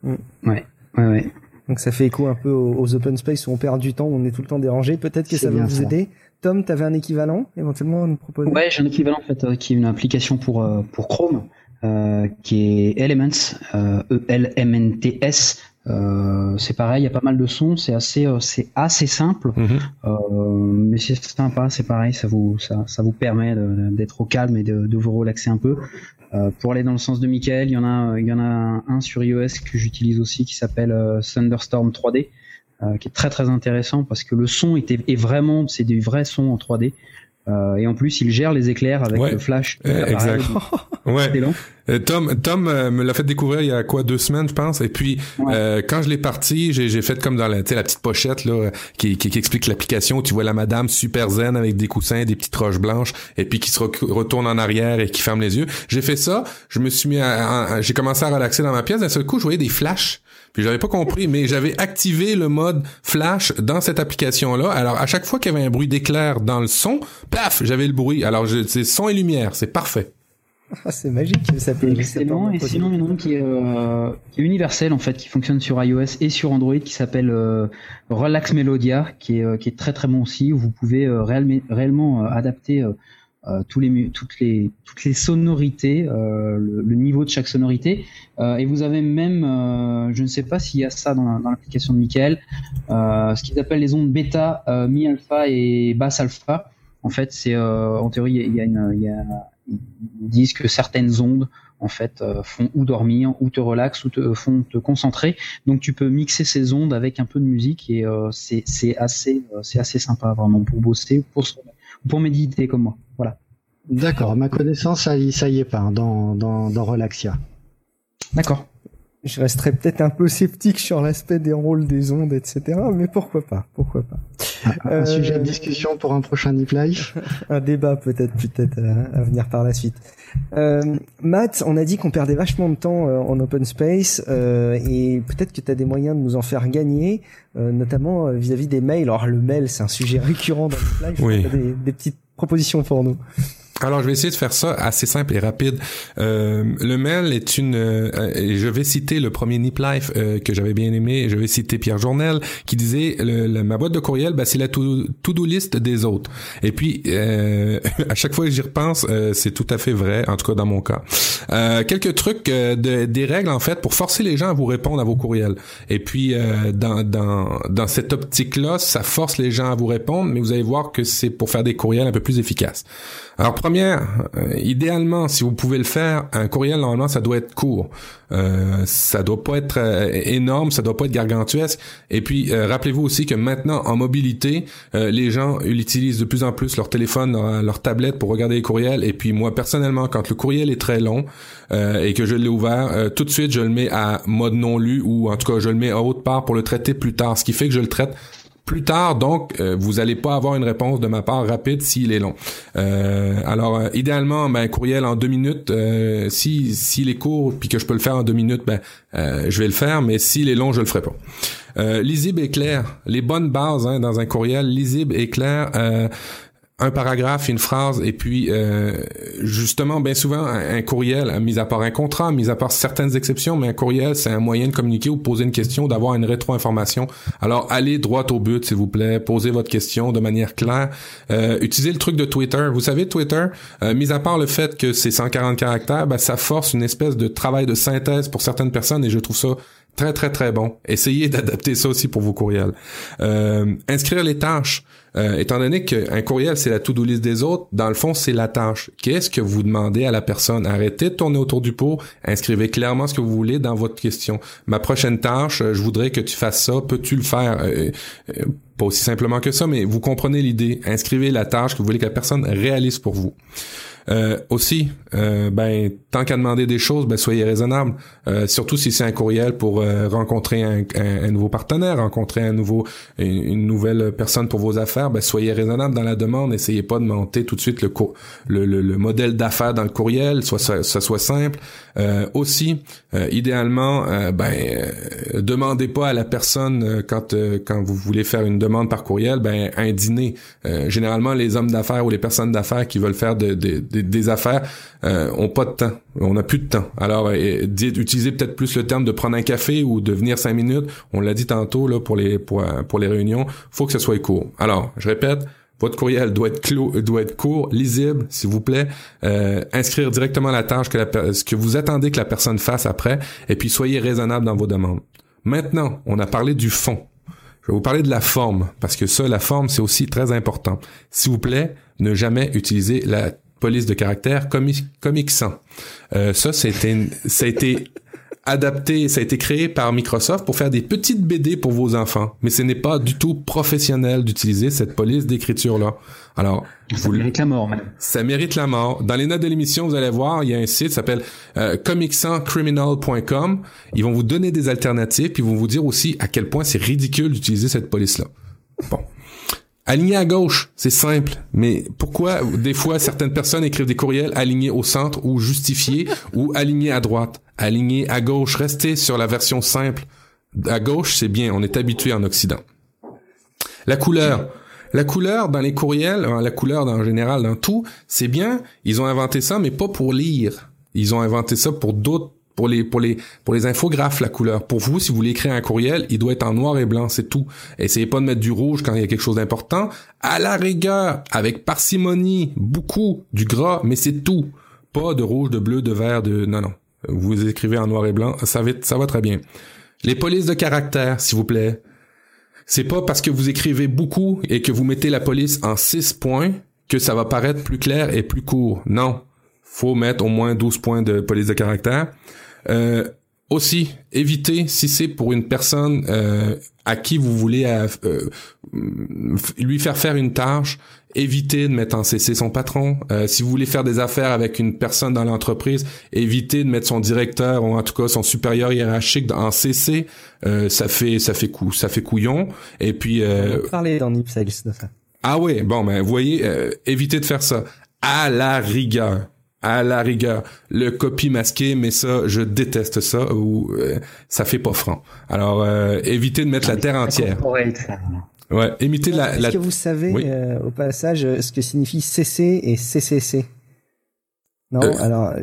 Mm. Ouais, ouais, ouais. Donc ça fait écho un peu aux, open space où on perd du temps, on est tout le temps dérangé. Peut-être que ça va vous aider. Tom, tu avais un équivalent éventuellement à nous proposer? Ouais, j'ai un équivalent en fait qui est une application pour pour Chrome. Euh, qui est Elements, euh, E-L-M-N-T-S, Euh, c'est pareil, il y a pas mal de sons, c'est assez, euh, c'est assez simple, Mhm. euh, mais c'est sympa, c'est pareil, ça vous, ça, ça vous permet d'être au calme et de, de vous relaxer un peu. Euh, pour aller dans le sens de Michael, il y en a, il y en a un sur iOS que j'utilise aussi qui s'appelle euh, Thunderstorm 3D, euh, qui est très très intéressant parce que le son était, est vraiment, c'est du vrai son en 3D. Euh, et en plus, il gère les éclairs avec Ouais. le flash. Euh, l'appareil. exact. *laughs* Ouais. Euh, Tom, Tom euh, me l'a fait découvrir il y a quoi deux semaines, je pense. Et puis Ouais. euh, quand je l'ai parti, j'ai, fait comme dans la, la petite pochette là, euh, qui, qui, qui explique l'application. Tu vois la madame super zen avec des coussins, des petites roches blanches, et puis qui se retourne en arrière et qui ferme les yeux. J'ai fait ça. Je me suis mis, j'ai commencé à relaxer dans ma pièce. D'un seul coup, je voyais des flashs. Puis j'avais pas compris, mais j'avais activé le mode flash dans cette application-là. Alors à chaque fois qu'il y avait un bruit d'éclair dans le son, paf, j'avais le bruit. Alors je- c'est son et lumière, c'est parfait. Ah, c'est magique. Ça peut, excellent. Et sinon, il y en a un qui est, euh, qui est universel en fait, qui fonctionne sur iOS et sur Android, qui s'appelle euh, Relax Melodia, qui est, euh, qui est très très bon aussi. Où vous pouvez euh, réellement, réellement euh, adapter euh, tous les, toutes les toutes les sonorités, euh, le, le niveau de chaque sonorité. Euh, et vous avez même, euh, je ne sais pas s'il y a ça dans, la- dans l'application de Michael, euh, ce qu'ils appellent les ondes bêta, euh, mi-alpha et basse alpha. En fait, c'est en théorie, il y a une, y a, ils disent que certaines ondes en fait font ou dormir ou te relaxent ou te font te concentrer donc tu peux mixer ces ondes avec un peu de musique et c'est assez c'est assez sympa vraiment pour bosser ou pour se- ou pour méditer comme moi. Voilà. D'accord, ma connaissance, ça y, ça y est pas hein, dans, dans, dans Relaxia. d'accord Je resterais peut-être un peu sceptique sur l'aspect des rôles des ondes, etc. Mais pourquoi pas Pourquoi pas Un Euh, sujet de discussion pour un prochain Nip Life. *laughs* Un débat peut-être peut-être euh, à venir par la suite. Euh, Matt, on a dit qu'on perdait vachement de temps euh, en open space euh, et peut-être que tu as des moyens de nous en faire gagner, euh, notamment euh, vis-à-vis des mails. Alors le mail, c'est un sujet récurrent dans le live. Oui. Tu as des, des petites propositions pour nous. Alors, je vais essayer de faire ça assez simple et rapide. Euh, le mail est une... euh, je vais citer le premier Nip Life euh, que j'avais bien aimé. Je vais citer Pierre Journel qui disait le, le- ma boîte de courriel, ben, c'est la to- to-do list des autres. Et puis, euh, *laughs* à chaque fois que j'y repense, euh, c'est tout à fait vrai, en tout cas dans mon cas. Euh, quelques trucs, de, des règles en fait pour forcer les gens à vous répondre à vos courriels. Et puis, dans, dans, dans cette optique-là, ça force les gens à vous répondre, mais vous allez voir que c'est pour faire des courriels un peu plus efficaces. Alors première, euh, idéalement, si vous pouvez le faire, un courriel normalement ça doit être court, euh, ça doit pas être euh, énorme, ça doit pas être gargantuesque. Et puis euh, rappelez-vous aussi que maintenant en mobilité, euh, les gens utilisent de plus en plus leur téléphone, leur, tablette pour regarder les courriels. Et puis moi personnellement, quand le courriel est très long et que je l'ai ouvert, tout de suite je le mets à mode non lu ou en tout cas je le mets à haute part pour le traiter plus tard, ce qui fait que je le traite plus tard, donc euh, vous allez pas avoir une réponse de ma part rapide s'il est long. Euh, alors euh, idéalement, ben courriel en deux minutes. si s'il est court puis que je peux le faire en deux minutes, ben je vais le faire. Mais s'il est long, je le ferai pas. Lisible et clair. Les bonnes bases hein, dans un courriel lisible et clair. Un paragraphe, une phrase, et puis euh, justement, bien souvent, un, courriel, hein, mis à part un contrat, mis à part certaines exceptions, mais un courriel, c'est un moyen de communiquer ou poser une question, d'avoir une rétro-information. Alors, allez droit au but, s'il vous plaît, posez votre question de manière claire. Euh, utilisez le truc de Twitter. Vous savez, Twitter, euh, mis à part le fait que c'est 140 caractères, ben, ça force une espèce de travail de synthèse pour certaines personnes, et je trouve ça très très très bon. Essayez d'adapter ça aussi pour vos courriels. Inscrire les tâches. Euh, étant donné qu'un courriel, c'est la to-do list des autres, dans le fond, c'est la tâche. Qu'est-ce que vous demandez à la personne? Arrêtez de tourner autour du pot. Inscrivez clairement ce que vous voulez dans votre question. Ma prochaine tâche, euh, je voudrais que tu fasses ça. Peux-tu le faire? Euh, euh, pas aussi simplement que ça, mais vous comprenez l'idée. Inscrivez la tâche que vous voulez que la personne réalise pour vous. Euh, aussi, euh, ben tant qu'à demander des choses, ben soyez raisonnable. Euh, surtout si c'est un courriel pour rencontrer un, nouveau partenaire, rencontrer un nouveau une, nouvelle personne pour vos affaires, ben soyez raisonnable dans la demande. Essayez pas de monter tout de suite le le, le, le modèle d'affaires dans le courriel, soit ça, soit simple. Aussi, idéalement, ben demandez pas à la personne quand quand vous voulez faire une demande par courriel, ben un dîner. Euh, généralement, les hommes d'affaires ou les personnes d'affaires qui veulent faire de, de- de- des affaires euh, ont pas de temps. On n'a plus de temps. Alors, euh, utilisez peut-être plus le terme de prendre un café ou de venir cinq minutes. On l'a dit tantôt là pour les pour, pour les réunions. Faut que ce soit court. Alors, je répète. Votre courriel doit être clos, doit être court, lisible, s'il vous plaît. Euh, inscrire directement la tâche que ce que vous attendez que la personne fasse après, et puis soyez raisonnable dans vos demandes. Maintenant, on a parlé du fond. Je vais vous parler de la forme, parce que ça, la forme, c'est aussi très important. S'il vous plaît, ne jamais utiliser la police de caractère comic sans. Euh, ça, c'était, ça a été adapté, ça a été créé par Microsoft pour faire des petites BD pour vos enfants. Mais ce n'est pas du tout professionnel d'utiliser cette police d'écriture-là. Alors, ça mérite la mort, même. Ça mérite la mort. Dans les notes de l'émission, vous allez voir, il y a un site qui s'appelle euh, comicsancriminal.com. Ils vont vous donner des alternatives, puis ils vont vous dire aussi à quel point c'est ridicule d'utiliser cette police-là. Bon. Aligné à gauche, c'est simple, mais pourquoi des fois certaines personnes écrivent des courriels alignés au centre ou justifiés *laughs* ou alignés à droite, alignés à gauche, restez sur la version simple. À gauche, c'est bien, on est habitué en Occident. La couleur, la couleur dans les courriels, euh, la couleur en général dans tout, c'est bien, ils ont inventé ça mais pas pour lire. Ils ont inventé ça pour d'autres pour les pour les pour les infographes la couleur. Pour vous, si vous voulez écrire un courriel, il doit être en noir et blanc, c'est tout. Essayez pas de mettre du rouge quand il y a quelque chose d'important. À la rigueur, avec parcimonie, beaucoup du gras, mais c'est tout. Pas de rouge, de bleu, de vert, de non non. Vous écrivez en noir et blanc, ça va ça va très bien. Les polices de caractère, s'il vous plaît. C'est pas parce que vous écrivez beaucoup et que vous mettez la police en 6 points que ça va paraître plus clair et plus court. Non. Faut mettre au moins 12 points de police de caractère. Euh, aussi, évitez, si c'est pour une personne euh, à qui vous voulez euh, euh, lui faire faire une tâche, évitez de mettre en CC son patron. Euh, si vous voulez faire des affaires avec une personne dans l'entreprise, évitez de mettre son directeur ou en tout cas son supérieur hiérarchique en CC. ça fait ça fait coup, ça fait couillon. Et puis euh, parler dans Nipsales de ça. Ah oui, bon ben vous voyez, évitez de faire ça à la rigueur à la rigueur le copie masqué mais ça je déteste ça ou euh, ça fait pas franc. Alors euh, évitez de mettre la terre entière. Ouais évitez la est-ce que vous savez euh, au passage ce que signifie CC et CCC non alors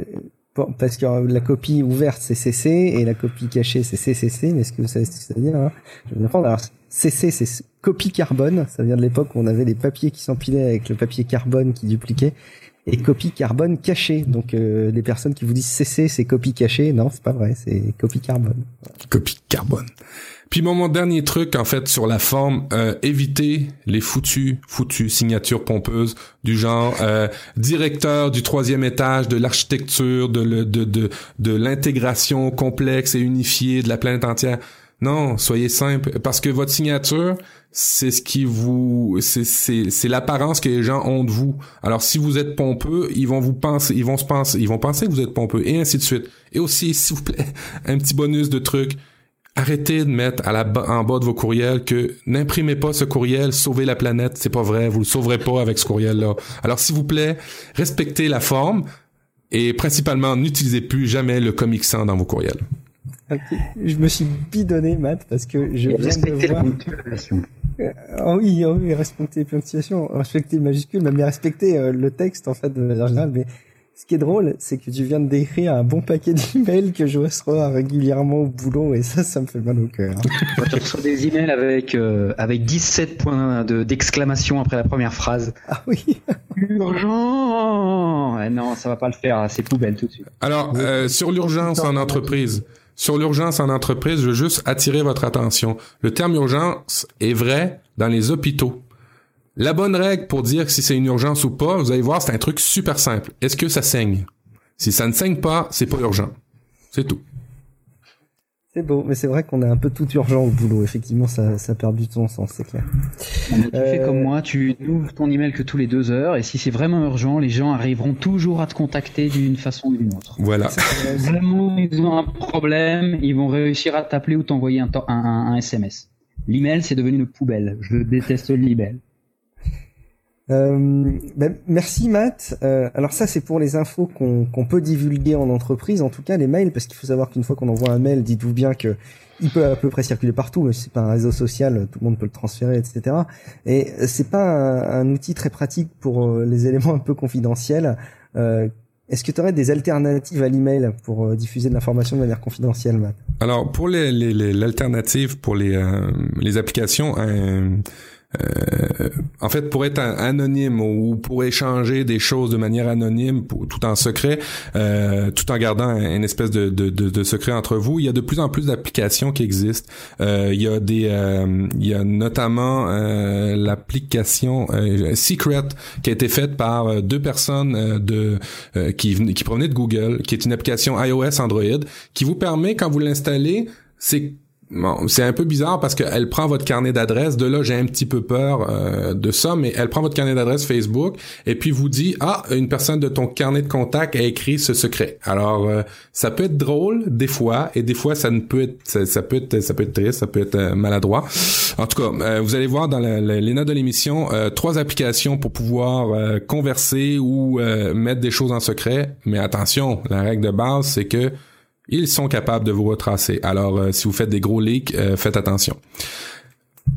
bon, parce que la copie ouverte c'est CC et la copie cachée c'est CCC mais est-ce que vous savez ce que ça veut dire hein? Je vais apprendre alors CC c'est copie carbone. Ça vient de l'époque où on avait les papiers qui s'empilaient avec le papier carbone qui dupliquait et copie carbone cachée. Donc euh, les personnes qui vous disent CC, c'est copie cachée, non, c'est pas vrai, c'est copie carbone. Copie carbone. Puis mon, dernier truc, en fait, sur la forme, euh, éviter les foutus, foutus signatures pompeuses du genre euh, directeur du troisième étage de l'architecture, de l'intégration complexe et unifiée de la planète entière. Non, soyez simple, parce que votre signature, c'est ce qui vous c'est l'apparence que les gens ont de vous. Alors si vous êtes pompeux, ils vont vous penser ils vont se penser ils vont penser que vous êtes pompeux et ainsi de suite. Et aussi *laughs* s'il vous plaît, un petit bonus de truc. Arrêtez de mettre à la en bas de vos courriels que n'imprimez pas ce courriel, sauvez la planète, c'est pas vrai, vous le sauverez pas avec ce courriel là. Alors s'il vous plaît, respectez la forme et principalement n'utilisez plus jamais le comic sans dans vos courriels. Je me suis bidonné, Matt, parce que je viens de voir... Oh oui, oh oui, respecter les ponctuations, respecter les majuscules, mais respecter euh, le texte en fait de manière générale. Mais ce qui est drôle, c'est que tu viens de décrire un bon paquet d'emails que je reçois régulièrement au boulot et ça, ça me fait mal au cœur. *laughs* tu reçois des emails avec euh, avec 17 points de d'exclamation après la première phrase. Ah oui. Urgent. non, ça va pas le faire. C'est poubelle tout de suite. Alors euh, sur l'urgence en entreprise. Sur l'urgence en entreprise, je veux juste attirer votre attention. Le terme urgence est vrai dans les hôpitaux. La bonne règle pour dire si c'est une urgence ou pas, vous allez voir, c'est un truc super simple. Est-ce que ça saigne? Si ça ne saigne pas, c'est pas urgent. C'est tout. C'est beau, mais c'est vrai qu'on est un peu tout urgent au boulot. Effectivement, ça, ça perd du ton sens, c'est clair. tu fais comme moi, tu n'ouvres ton email que tous les deux heures, et si c'est vraiment urgent, les gens arriveront toujours à te contacter d'une façon ou d'une autre. Voilà. vraiment, ils ont un problème, ils vont réussir à t'appeler ou t'envoyer un, un, un, SMS. L'email, c'est devenu une poubelle. Je déteste l'email. Euh, ben, merci Matt. Euh, alors ça c'est pour les infos qu'on peut divulguer en entreprise, en tout cas les mails, parce qu'il faut savoir qu'une fois qu'on envoie un mail, dites-vous bien que il peut à peu près circuler partout. C'est pas un réseau social, tout le monde peut le transférer, etc. Et c'est pas un, outil très pratique pour euh, les éléments un peu confidentiels. Euh, est-ce que tu aurais des alternatives à l'email pour euh, diffuser de l'information de manière confidentielle, Matt? Alors pour l'alternative les, les, pour les, les applications euh, en fait, pour être anonyme ou pour échanger des choses de manière anonyme, tout en secret, euh, tout en gardant une espèce de, secret entre vous, il y a de plus en plus d'applications qui existent. Euh, il y a des, il y a notamment l'application Secret qui a été faite par deux personnes qui qui provenaient de Google, qui est une application iOS Android qui vous permet quand vous l'installez, c'est Bon, c'est un peu bizarre parce qu'elle prend votre carnet d'adresse. De là, j'ai un petit peu peur euh, de ça, mais elle prend votre carnet d'adresse Facebook et puis vous dit ah une personne de ton carnet de contact a écrit ce secret. Alors euh, ça peut être drôle des fois et des fois ça ne peut être ça, peut être ça peut être triste, ça peut être euh, maladroit. En tout cas, vous allez voir dans les notes de l'émission trois applications pour pouvoir converser ou mettre des choses en secret. Mais attention, la règle de base c'est que ils sont capables de vous retracer. Alors, euh, si vous faites des gros leaks, euh, faites attention.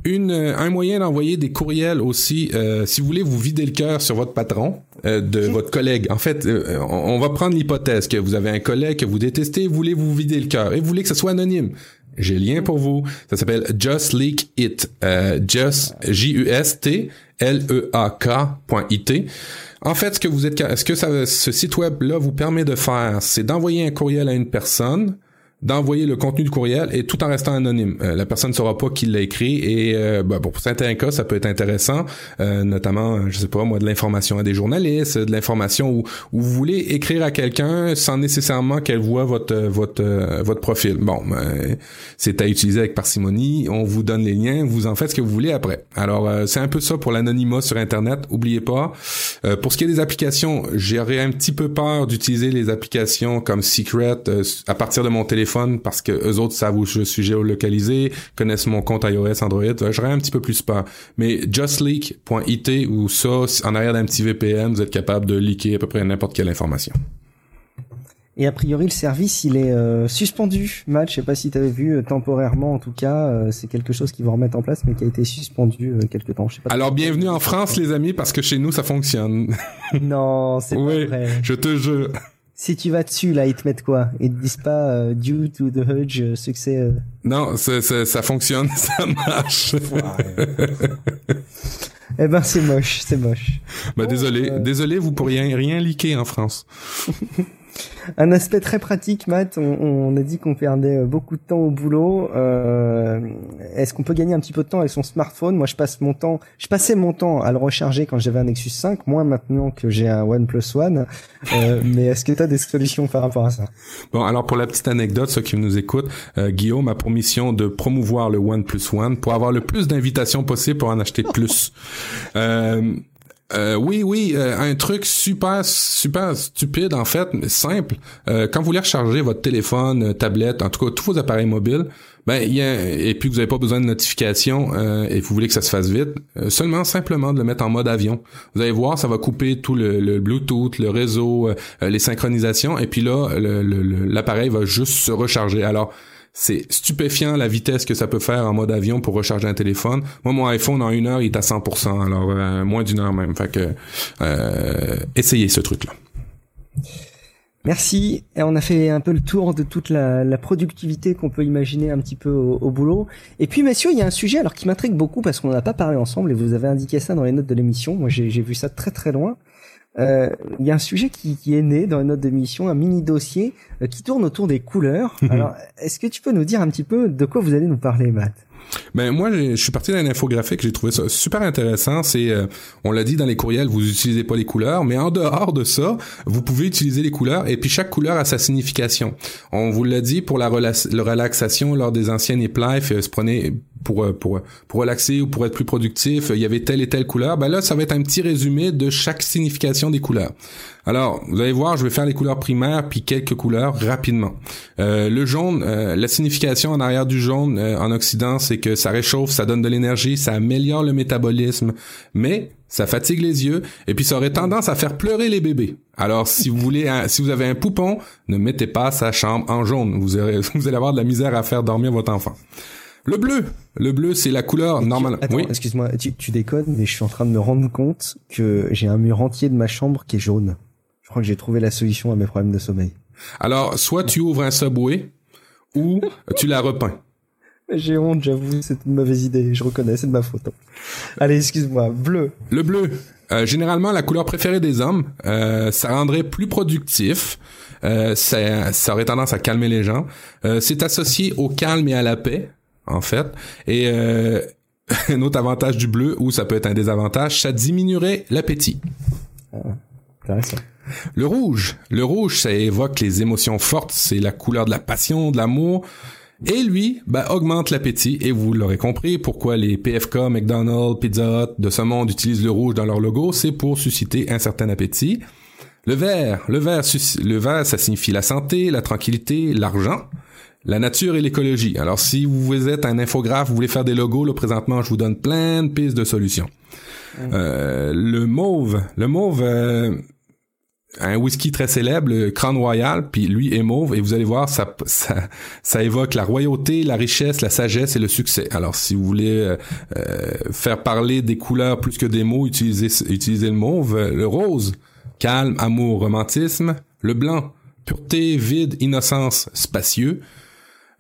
Une, euh, un moyen d'envoyer des courriels aussi, si vous voulez vous vider le cœur sur votre patron, de votre collègue. En fait, on, va prendre l'hypothèse que vous avez un collègue que vous détestez, vous voulez vous vider le cœur et vous voulez que ce soit anonyme. J'ai le lien pour vous. Ça s'appelle Just Leak It. just J U S T L E A K.it. En fait, ce que vous êtes, ce que ce site web là vous permet de faire, c'est d'envoyer un courriel à une personne d'envoyer le contenu du courriel et tout en restant anonyme. Euh, la personne ne saura pas qui l'a écrit et euh, bah, pour certains cas, ça peut être intéressant, euh, notamment, je sais pas moi, de l'information à des journalistes, de l'information où, où, vous voulez écrire à quelqu'un sans nécessairement qu'elle voit votre votre votre profil. Bon, ben, c'est à utiliser avec parcimonie. On vous donne les liens, vous en faites ce que vous voulez après. Alors c'est un peu ça pour l'anonymat sur Internet. Oubliez pas. pour ce qui est des applications, j'aurais un petit peu peur d'utiliser les applications comme Secret à partir de mon téléphone parce que eux autres savent où je suis géolocalisé, connaissent mon compte iOS, Android. J'aurais un petit peu plus peur. Mais justleak.it ou ça, en arrière d'un petit VPN, vous êtes capable de leaker à peu près n'importe quelle information. Et a priori, le service, il est euh, suspendu. Matt, je sais pas si tu avais vu euh, temporairement, en tout cas, euh, c'est quelque chose qu'ils vont remettre en place, mais qui a été suspendu quelque temps. Je sais pas Alors, bienvenue en France, les amis, parce que chez nous, ça fonctionne. non, c'est pas vrai. Je te jure si tu vas dessus, là, ils te mettent quoi? Ils te disent pas euh, due to the Hudge euh, succès euh... Non, ça fonctionne, *laughs* ça marche. eh ben, c'est moche, c'est moche. Bah, désolé, euh, désolé, vous pourriez rien liker en France. *laughs* Un aspect très pratique, Matt. On, a dit qu'on perdait euh, beaucoup de temps au boulot. Euh, Est-ce qu'on peut gagner un petit peu de temps avec son smartphone? Moi, je passe mon temps. Je passais mon temps à le recharger quand j'avais un Nexus 5, moins maintenant que j'ai un OnePlus One. Euh, mais est-ce que tu as des solutions par rapport à ça? Bon, alors pour la petite anecdote, ceux qui nous écoutent, euh, Guillaume a pour mission de promouvoir le OnePlus One pour avoir le plus d'invitations possible pour en acheter plus. Euh, euh, oui, oui, euh, un truc super, super stupide en fait, mais simple. Euh, quand vous voulez recharger votre téléphone, tablette, en tout cas tous vos appareils mobiles, ben y a, et puis vous n'avez pas besoin de notification et vous voulez que ça se fasse vite, seulement simplement de le mettre en mode avion. Vous allez voir, ça va couper tout le, Bluetooth, le réseau, les synchronisations, et puis là l'appareil va juste se recharger. Alors c'est stupéfiant la vitesse que ça peut faire en mode avion pour recharger un téléphone. Moi, mon iPhone, en une heure, il est à 100%, alors euh, moins d'une heure même. Fait que, euh, essayez ce truc-là. Merci. Et on a fait un peu le tour de toute la, productivité qu'on peut imaginer un petit peu au, boulot. Et puis, messieurs, il y a un sujet alors qui m'intrigue beaucoup parce qu'on n'a pas parlé ensemble et vous avez indiqué ça dans les notes de l'émission. Moi, j'ai vu ça très très loin. Euh, il y a un sujet qui, qui, est né dans une note d'émission, un mini dossier euh, qui tourne autour des couleurs. Alors, est-ce que tu peux nous dire un petit peu de quoi vous allez nous parler, Matt? Ben moi, je suis parti d'un infographique, j'ai trouvé ça super intéressant. C'est, euh, on l'a dit dans les courriels, vous utilisez pas les couleurs, mais en dehors de ça, vous pouvez utiliser les couleurs et puis chaque couleur a sa signification. On vous l'a dit pour la, relaxation lors des anciennes Nip Life, se prenait pour, euh, pour, pour relaxer ou pour être plus productif, il y avait telle et telle couleur, ben là, ça va être un petit résumé de chaque signification des couleurs. Alors, vous allez voir, je vais faire les couleurs primaires puis quelques couleurs rapidement. Euh, le jaune, euh, la signification en arrière du jaune en Occident, c'est que ça réchauffe, ça donne de l'énergie, ça améliore le métabolisme, mais ça fatigue les yeux et puis ça aurait tendance à faire pleurer les bébés. Alors, si vous voulez, si vous avez un poupon, ne mettez pas sa chambre en jaune. Vous, *laughs* vous allez avoir de la misère à faire dormir votre enfant. Le bleu. Le bleu, c'est la couleur normale. oui. excuse-moi, tu, déconnes, mais je suis en train de me rendre compte que j'ai un mur entier de ma chambre qui est jaune. Je crois que j'ai trouvé la solution à mes problèmes de sommeil. Alors, soit tu ouvres un subway, ou tu la repeins. J'ai honte, j'avoue, c'est une mauvaise idée. Je reconnais, c'est de ma faute. Allez, excuse-moi. Bleu. Le bleu, euh, généralement la couleur préférée des hommes. Euh, ça rendrait plus productif. Euh, ça, ça aurait tendance à calmer les gens. C'est associé au calme et à la paix, en fait. Et euh, *laughs* un autre avantage du bleu, ou ça peut être un désavantage, ça diminuerait l'appétit. Intéressant. Le rouge, le rouge, ça évoque les émotions fortes. C'est la couleur de la passion, de l'amour. Et lui, bah, augmente l'appétit. Et vous l'aurez compris, pourquoi les PFK, McDonald's, Pizza Hut de ce monde utilisent le rouge dans leur logo, c'est pour susciter un certain appétit. Le vert, le vert, le vert, ça signifie la santé, la tranquillité, l'argent, la nature et l'écologie. Alors, si vous êtes un infographe, vous voulez faire des logos, là, présentement, je vous donne plein de pistes de solutions. Euh, le mauve, le mauve, euh, un whisky très célèbre, le Crown Royal, puis lui est mauve, et vous allez voir, ça, ça, ça évoque la royauté, la richesse, la sagesse et le succès. Alors, si vous voulez euh, euh, faire parler des couleurs plus que des mots, utilisez, utilisez le mauve. Le rose, calme, amour, romantisme. Le blanc, pureté, vide, innocence, spacieux.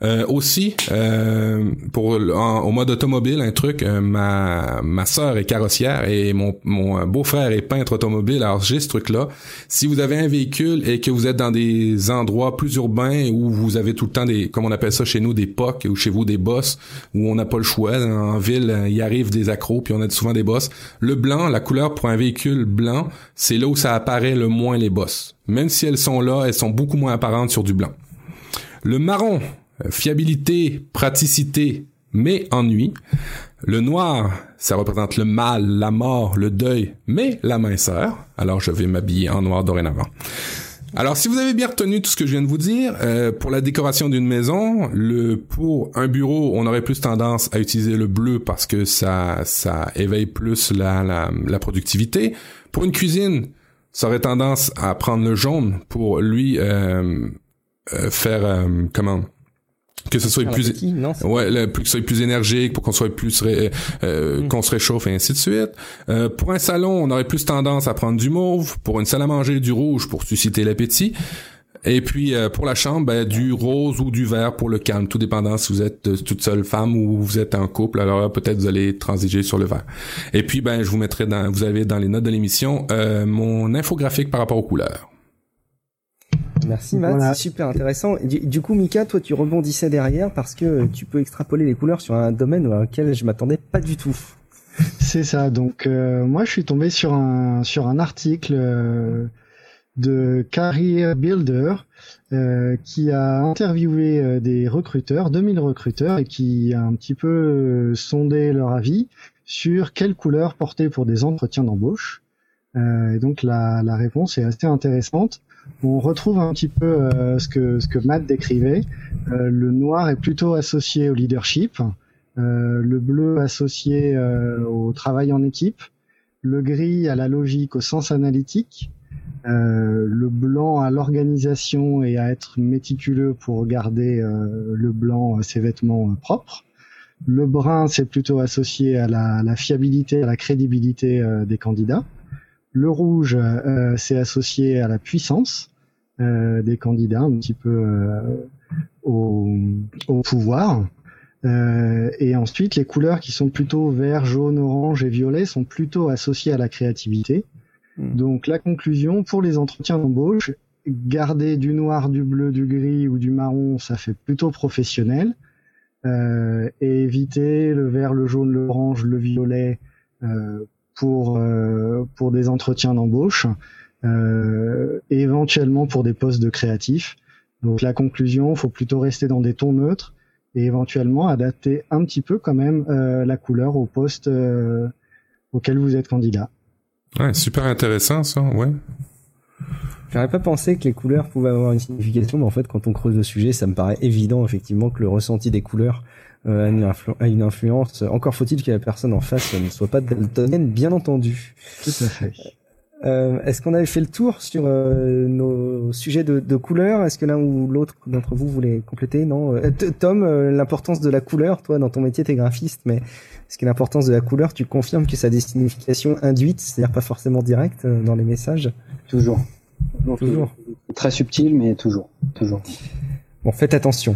Euh, aussi, euh, pour en- au mode automobile, un truc, euh, ma ma sœur est carrossière et mon mon beau-frère est peintre automobile. Alors j'ai ce truc-là. Si vous avez un véhicule et que vous êtes dans des endroits plus urbains où vous avez tout le temps des, comme on appelle ça chez nous, des POC ou chez vous des bosses où on n'a pas le choix. En ville, euh, il arrive des accros puis on a souvent des bosses. Le blanc, la couleur pour un véhicule blanc, c'est là où ça apparaît le moins les bosses. Même si elles sont là, elles sont beaucoup moins apparentes sur du blanc. Le marron, euh, fiabilité, praticité, mais ennui. Le noir, ça représente le mal, la mort, le deuil, mais la minceur. Alors je vais m'habiller en noir dorénavant. Alors, si vous avez bien retenu tout ce que je viens de vous dire, euh, pour la décoration d'une maison, le pour un bureau, on aurait plus tendance à utiliser le bleu parce que ça ça éveille plus la la, la productivité. Pour une cuisine, ça aurait tendance à prendre le jaune pour lui euh, euh, faire euh, comment? Que ce soit plus non, Ouais, plus que ce soit plus énergique, pour qu'on soit plus euh, Mm. qu'on se réchauffe et ainsi de suite. Euh, pour un salon, on aurait plus tendance à prendre du mauve. Pour une salle à manger, du rouge pour susciter l'appétit. Et puis euh, pour la chambre, ben, du rose ou du vert pour le calme, tout dépendant si vous êtes euh, toute seule femme ou vous êtes en couple. Alors là, peut-être vous allez transiger sur le vert. Et puis ben je vous mettrai dans, vous avez dans les notes de l'émission euh, mon infographique par rapport aux couleurs. Merci Matt, Voilà. c'est super intéressant. Du, du coup, Mika, toi, tu rebondissais derrière parce que tu peux extrapoler les couleurs sur un domaine auquel je m'attendais pas du tout. C'est ça. Donc euh, moi, je suis tombé sur un sur un article euh, de Career Builder euh, qui a interviewé euh, des recruteurs, 2000 recruteurs, et qui a un petit peu euh, sondé leur avis sur quelle couleur porter pour des entretiens d'embauche. Euh, et donc la, la réponse est assez intéressante. On retrouve un petit peu euh, ce que Matt décrivait. Euh, le noir est plutôt associé au leadership. Euh, le bleu associé au travail en équipe, le gris à la logique, au sens analytique, le blanc à l'organisation et à être méticuleux pour garder le blanc ses vêtements propres. Le brun, c'est plutôt associé à la, fiabilité, à la crédibilité des candidats. Le rouge, euh, c'est associé à la puissance euh, des candidats, un petit peu euh, au, au pouvoir. Euh, et ensuite, les couleurs qui sont plutôt vert, jaune, orange et violet sont plutôt associées à la créativité. Hmm. Donc la conclusion, pour les entretiens d'embauche, garder du noir, du bleu, du gris ou du marron, ça fait plutôt professionnel. Euh, et éviter le vert, le jaune, l'orange, le violet euh, pour, euh, pour des entretiens d'embauche. Euh, éventuellement pour des postes de créatifs. Donc la conclusion, faut plutôt rester dans des tons neutres et éventuellement adapter un petit peu quand même euh, la couleur au poste euh, auquel vous êtes candidat. Ouais, super intéressant ça, ouais. J'aurais pas pensé que les couleurs pouvaient avoir une signification, mais en fait, quand on creuse le sujet, ça me paraît évident, effectivement, que le ressenti des couleurs euh, a, une influ- a une influence. Encore faut-il que la personne en face ne soit pas daltonienne, bien entendu. Tout à fait. Euh, Est-ce qu'on avait fait le tour sur euh, nos sujets de, de couleurs? Est-ce que l'un ou l'autre d'entre vous voulait compléter? Non. Euh, Tom, euh, l'importance de la couleur, toi, dans ton métier, t'es graphiste, mais est-ce que l'importance de la couleur, tu confirmes que ça a des significations induites, c'est-à-dire pas forcément directes euh, dans les messages? Toujours. Toujours. Très subtil, mais toujours. Toujours. Bon, faites attention.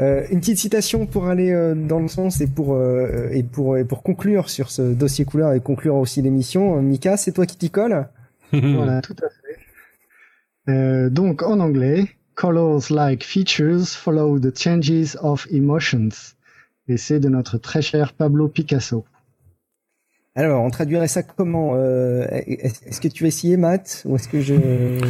Euh, une petite citation pour aller euh, dans le sens et pour euh, et pour et pour conclure sur ce dossier couleur et conclure aussi l'émission. Mika, c'est toi qui t'y colle *laughs* Voilà, tout à fait. Euh, donc en anglais, colors like features follow the changes of emotions. Et c'est de notre très cher Pablo Picasso. Alors, on traduirait ça comment euh, Est-ce que tu vas essayer, Matt, ou est-ce que je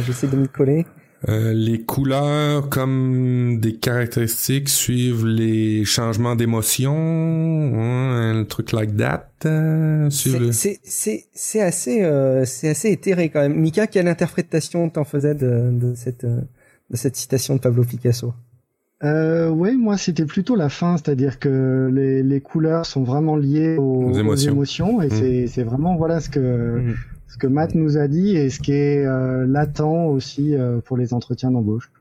j'essaie de m'y coller? Euh, les couleurs comme des caractéristiques suivent les changements d'émotion, hein, un truc like that. euh, le- C'est assez euh, c'est assez éthéré quand même. Mika, quelle interprétation t'en faisais de, de cette euh, de cette citation de Pablo Picasso? Euh, oui, moi c'était plutôt la fin, c'est-à-dire que les, les couleurs sont vraiment liées aux, Aux émotions. émotions, et Mm. c'est vraiment voilà ce que Mhm. Ce que Matt nous a dit et ce qui est euh, latent aussi euh, pour les entretiens d'embauche.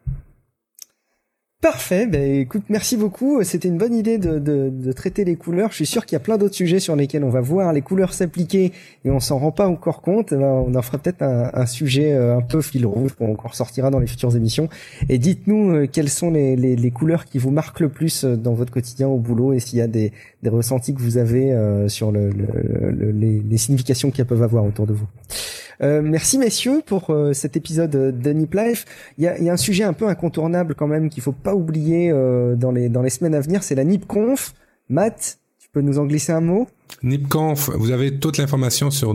Parfait. Ben écoute, merci beaucoup. C'était une bonne idée de, de, de traiter les couleurs. Je suis sûr qu'il y a plein d'autres sujets sur lesquels on va voir les couleurs s'appliquer et on s'en rend pas encore compte. Ben, on en fera peut-être un, un sujet euh, un peu fil rouge qu'on qu'on ressortira dans les futures émissions. Et dites-nous euh, quelles sont les, les, les couleurs qui vous marquent le plus euh, dans votre quotidien au boulot et s'il y a des, des ressentis que vous avez euh, sur le, le- le- les, les significations qu'elles peuvent avoir autour de vous. Euh, merci messieurs pour cet épisode de Nip Life. Il y a, y a un sujet un peu incontournable quand même qu'il faut pas oublier euh, dans les semaines à venir, c'est la NipConf. Matt, tu peux nous en glisser un mot? Nipconf, vous avez toute l'information sur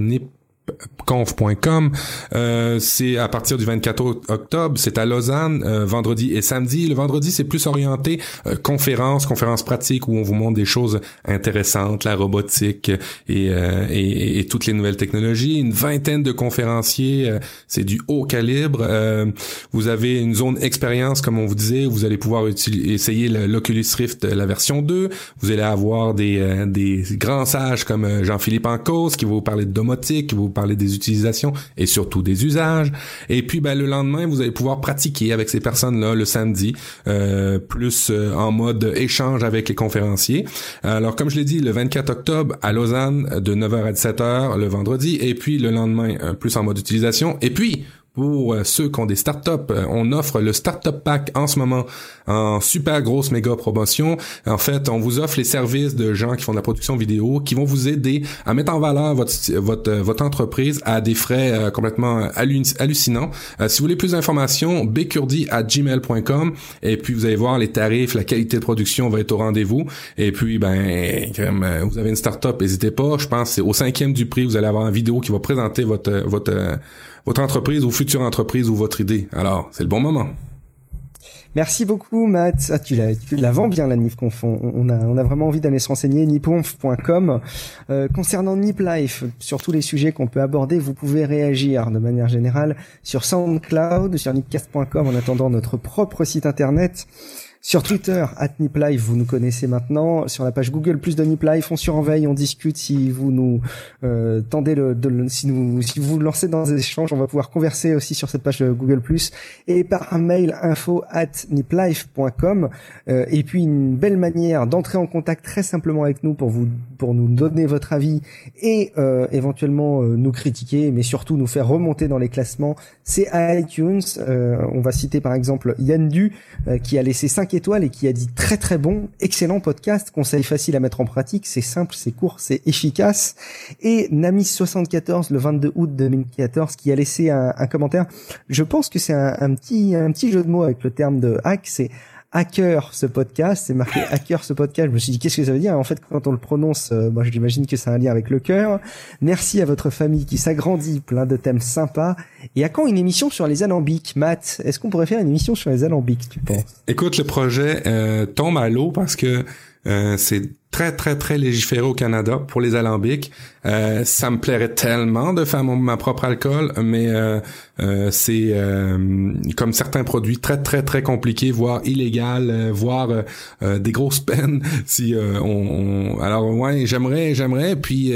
nipconf.com. Euh, c'est à partir du 24 o- octobre, c'est à Lausanne, euh, vendredi et samedi. Le vendredi, c'est plus orienté euh, conférence, conférence pratique où on vous montre des choses intéressantes, la robotique et, euh, et, et toutes les nouvelles technologies. Une vingtaine de conférenciers, euh, c'est du haut calibre. Euh, vous avez une zone expérience, comme on vous disait, vous allez pouvoir essayer l'Oculus Rift, la version 2. Vous allez avoir des, des grands sages comme Jean-Philippe Ancos qui va vous parler de domotique, parler des utilisations et surtout des usages. Et puis ben, le lendemain, vous allez pouvoir pratiquer avec ces personnes-là le samedi, euh, plus euh, en mode échange avec les conférenciers. Alors comme je l'ai dit, le 24 octobre à Lausanne, de 9h à 17h le vendredi, et puis le lendemain, euh, plus en mode utilisation. Et puis, pour euh, ceux qui ont des startups, euh, on offre le Startup Pack en ce moment en super grosse méga promotion. En fait, on vous offre les services de gens qui font de la production vidéo qui vont vous aider à mettre en valeur votre votre, euh, votre entreprise à des frais complètement hallu- hallucinants. Si vous voulez plus d'informations, becurdi à gmail.com et puis vous allez voir les tarifs, la qualité de production va être au rendez-vous. Et puis ben comme vous avez une startup, n'hésitez pas. Je pense que c'est au cinquième du prix, vous allez avoir une vidéo qui va présenter votre votre votre entreprise ou future entreprise ou votre idée. Alors, c'est le bon moment. Merci beaucoup, Matt. Ah, tu la, tu bien, la NipConf. On, on a, vraiment envie d'aller se renseigner. niponf.com. Euh, concernant Nip Life, sur tous les sujets qu'on peut aborder, vous pouvez réagir de manière générale sur SoundCloud, sur nipcast.com en attendant notre propre site internet. Sur Twitter, at NipLife, vous nous connaissez maintenant. Sur la page Google Plus de NipLife, on surveille, on discute. Si vous nous euh, tendez le, si, nous, si vous lancez dans des échanges, on va pouvoir converser aussi sur cette page Google Plus et par un mail info at niplife.com. Euh, et puis une belle manière d'entrer en contact très simplement avec nous pour vous pour nous donner votre avis et euh, éventuellement euh, nous critiquer, mais surtout nous faire remonter dans les classements. C'est iTunes. Euh, on va citer par exemple Yann Du euh, qui a laissé 5 étoiles et qui a dit très très bon, excellent podcast, conseil facile à mettre en pratique, c'est simple, c'est court, c'est efficace. Et Namis74 le 22 août 2014 qui a laissé un, un commentaire. Je pense que c'est un, un petit un petit jeu de mots avec le terme de hack, c'est hacker ce podcast, c'est marqué hacker ce podcast. Je me suis dit qu'est-ce que ça veut dire? En fait, quand on le prononce, euh, moi j'imagine que c'est un lien avec le cœur. Merci à votre famille qui s'agrandit, plein de thèmes sympas. Et à quand une émission sur les alambics, Matt Est-ce qu'on pourrait faire une émission sur les alambics, tu penses? Écoute, le projet euh, tombe à l'eau parce que euh, c'est très, très, très légiféré au Canada pour les alambics. Euh, ça me plairait tellement de faire mon, ma propre alcool, mais euh, euh, c'est euh, comme certains produits très, très, très compliqués, voire illégal, euh, voire euh, des grosses *laughs* peines. Si on, on- alors ouais, j'aimerais, j'aimerais. Puis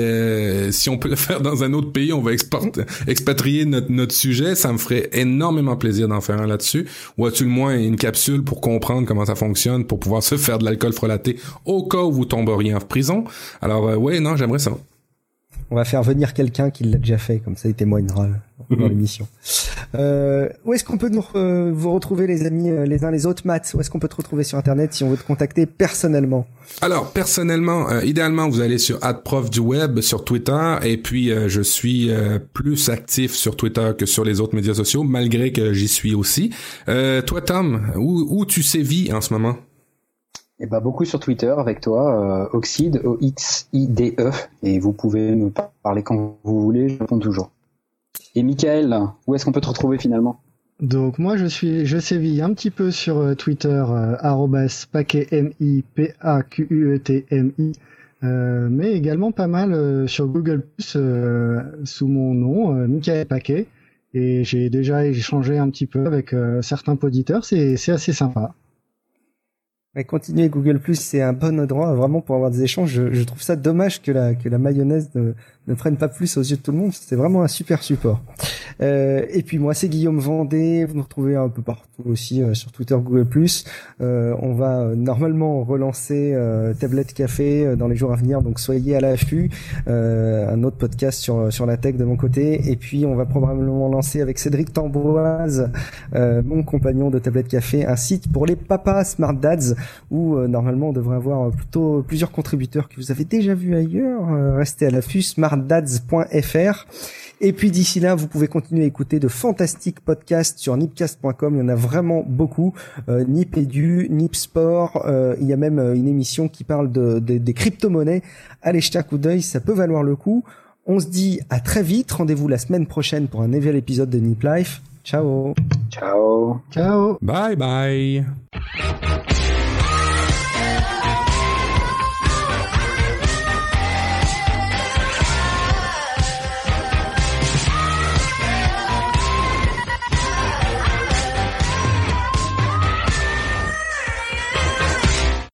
si on peut le faire dans un autre pays, on va exporter, expatrier notre, notre sujet. Ça me ferait énormément plaisir d'en faire un là-dessus. Ou as-tu le moins une capsule pour comprendre comment ça fonctionne, pour pouvoir se faire de l'alcool frelaté au cas où vous tomberiez en prison. Alors euh, ouais, non, j'aimerais ça. On va faire venir quelqu'un qui l'a déjà fait, comme ça il témoignera dans Mhm. l'émission. Euh, où est-ce qu'on peut nous, euh, vous retrouver les amis les uns les autres Matt? Où est-ce qu'on peut te retrouver sur internet si on veut te contacter personnellement? Alors personnellement, euh, idéalement vous allez sur @prof du web sur Twitter et puis je suis plus actif sur Twitter que sur les autres médias sociaux malgré que j'y suis aussi. Toi Tom, où, où tu sévis en ce moment? Et bah beaucoup sur Twitter avec toi, euh, Oxide, O-X-I-D-E, et vous pouvez me par- parler quand vous voulez, je réponds toujours. Et Michael, où est-ce qu'on peut te retrouver finalement? Donc moi je suis je sévis un petit peu sur euh, Twitter euh, arrobas paquet m i p a q u e t m i euh, mais également pas mal euh, sur Google euh, sous mon nom euh, Michael Paquet et j'ai déjà échangé un petit peu avec euh, certains auditeurs c'est c'est assez sympa. Ouais, continuez Google Plus, c'est un bon endroit vraiment pour avoir des échanges. Je, je trouve ça dommage que la que la mayonnaise ne, ne prenne pas plus aux yeux de tout le monde. C'est vraiment un super support. Euh, et puis moi, c'est Guillaume Vendée. Vous nous retrouvez un peu partout aussi euh, sur Twitter, Google Plus. Euh, on va euh, normalement relancer euh, Tablette Café dans les jours à venir, donc soyez à l'affût. Un autre podcast sur sur la tech de mon côté. Et puis on va probablement lancer avec Cédric Tamboise, mon compagnon de Tablette Café, un site pour les papas Smart Dads où euh, normalement on devrait avoir euh, plutôt plusieurs contributeurs que vous avez déjà vus ailleurs. Euh, restez à l'affût, smartdads.fr. Et puis d'ici là, vous pouvez continuer à écouter de fantastiques podcasts sur nipcast.com. Il y en a vraiment beaucoup. Euh, Nip Edu, Nip Sport. euh, il y a même une émission qui parle de, de- des crypto-monnaies. Allez jeter un coup d'œil, ça peut valoir le coup. On se dit à très vite. Rendez-vous la semaine prochaine pour un nouvel épisode de Nip Life. Ciao Ciao Ciao Bye bye.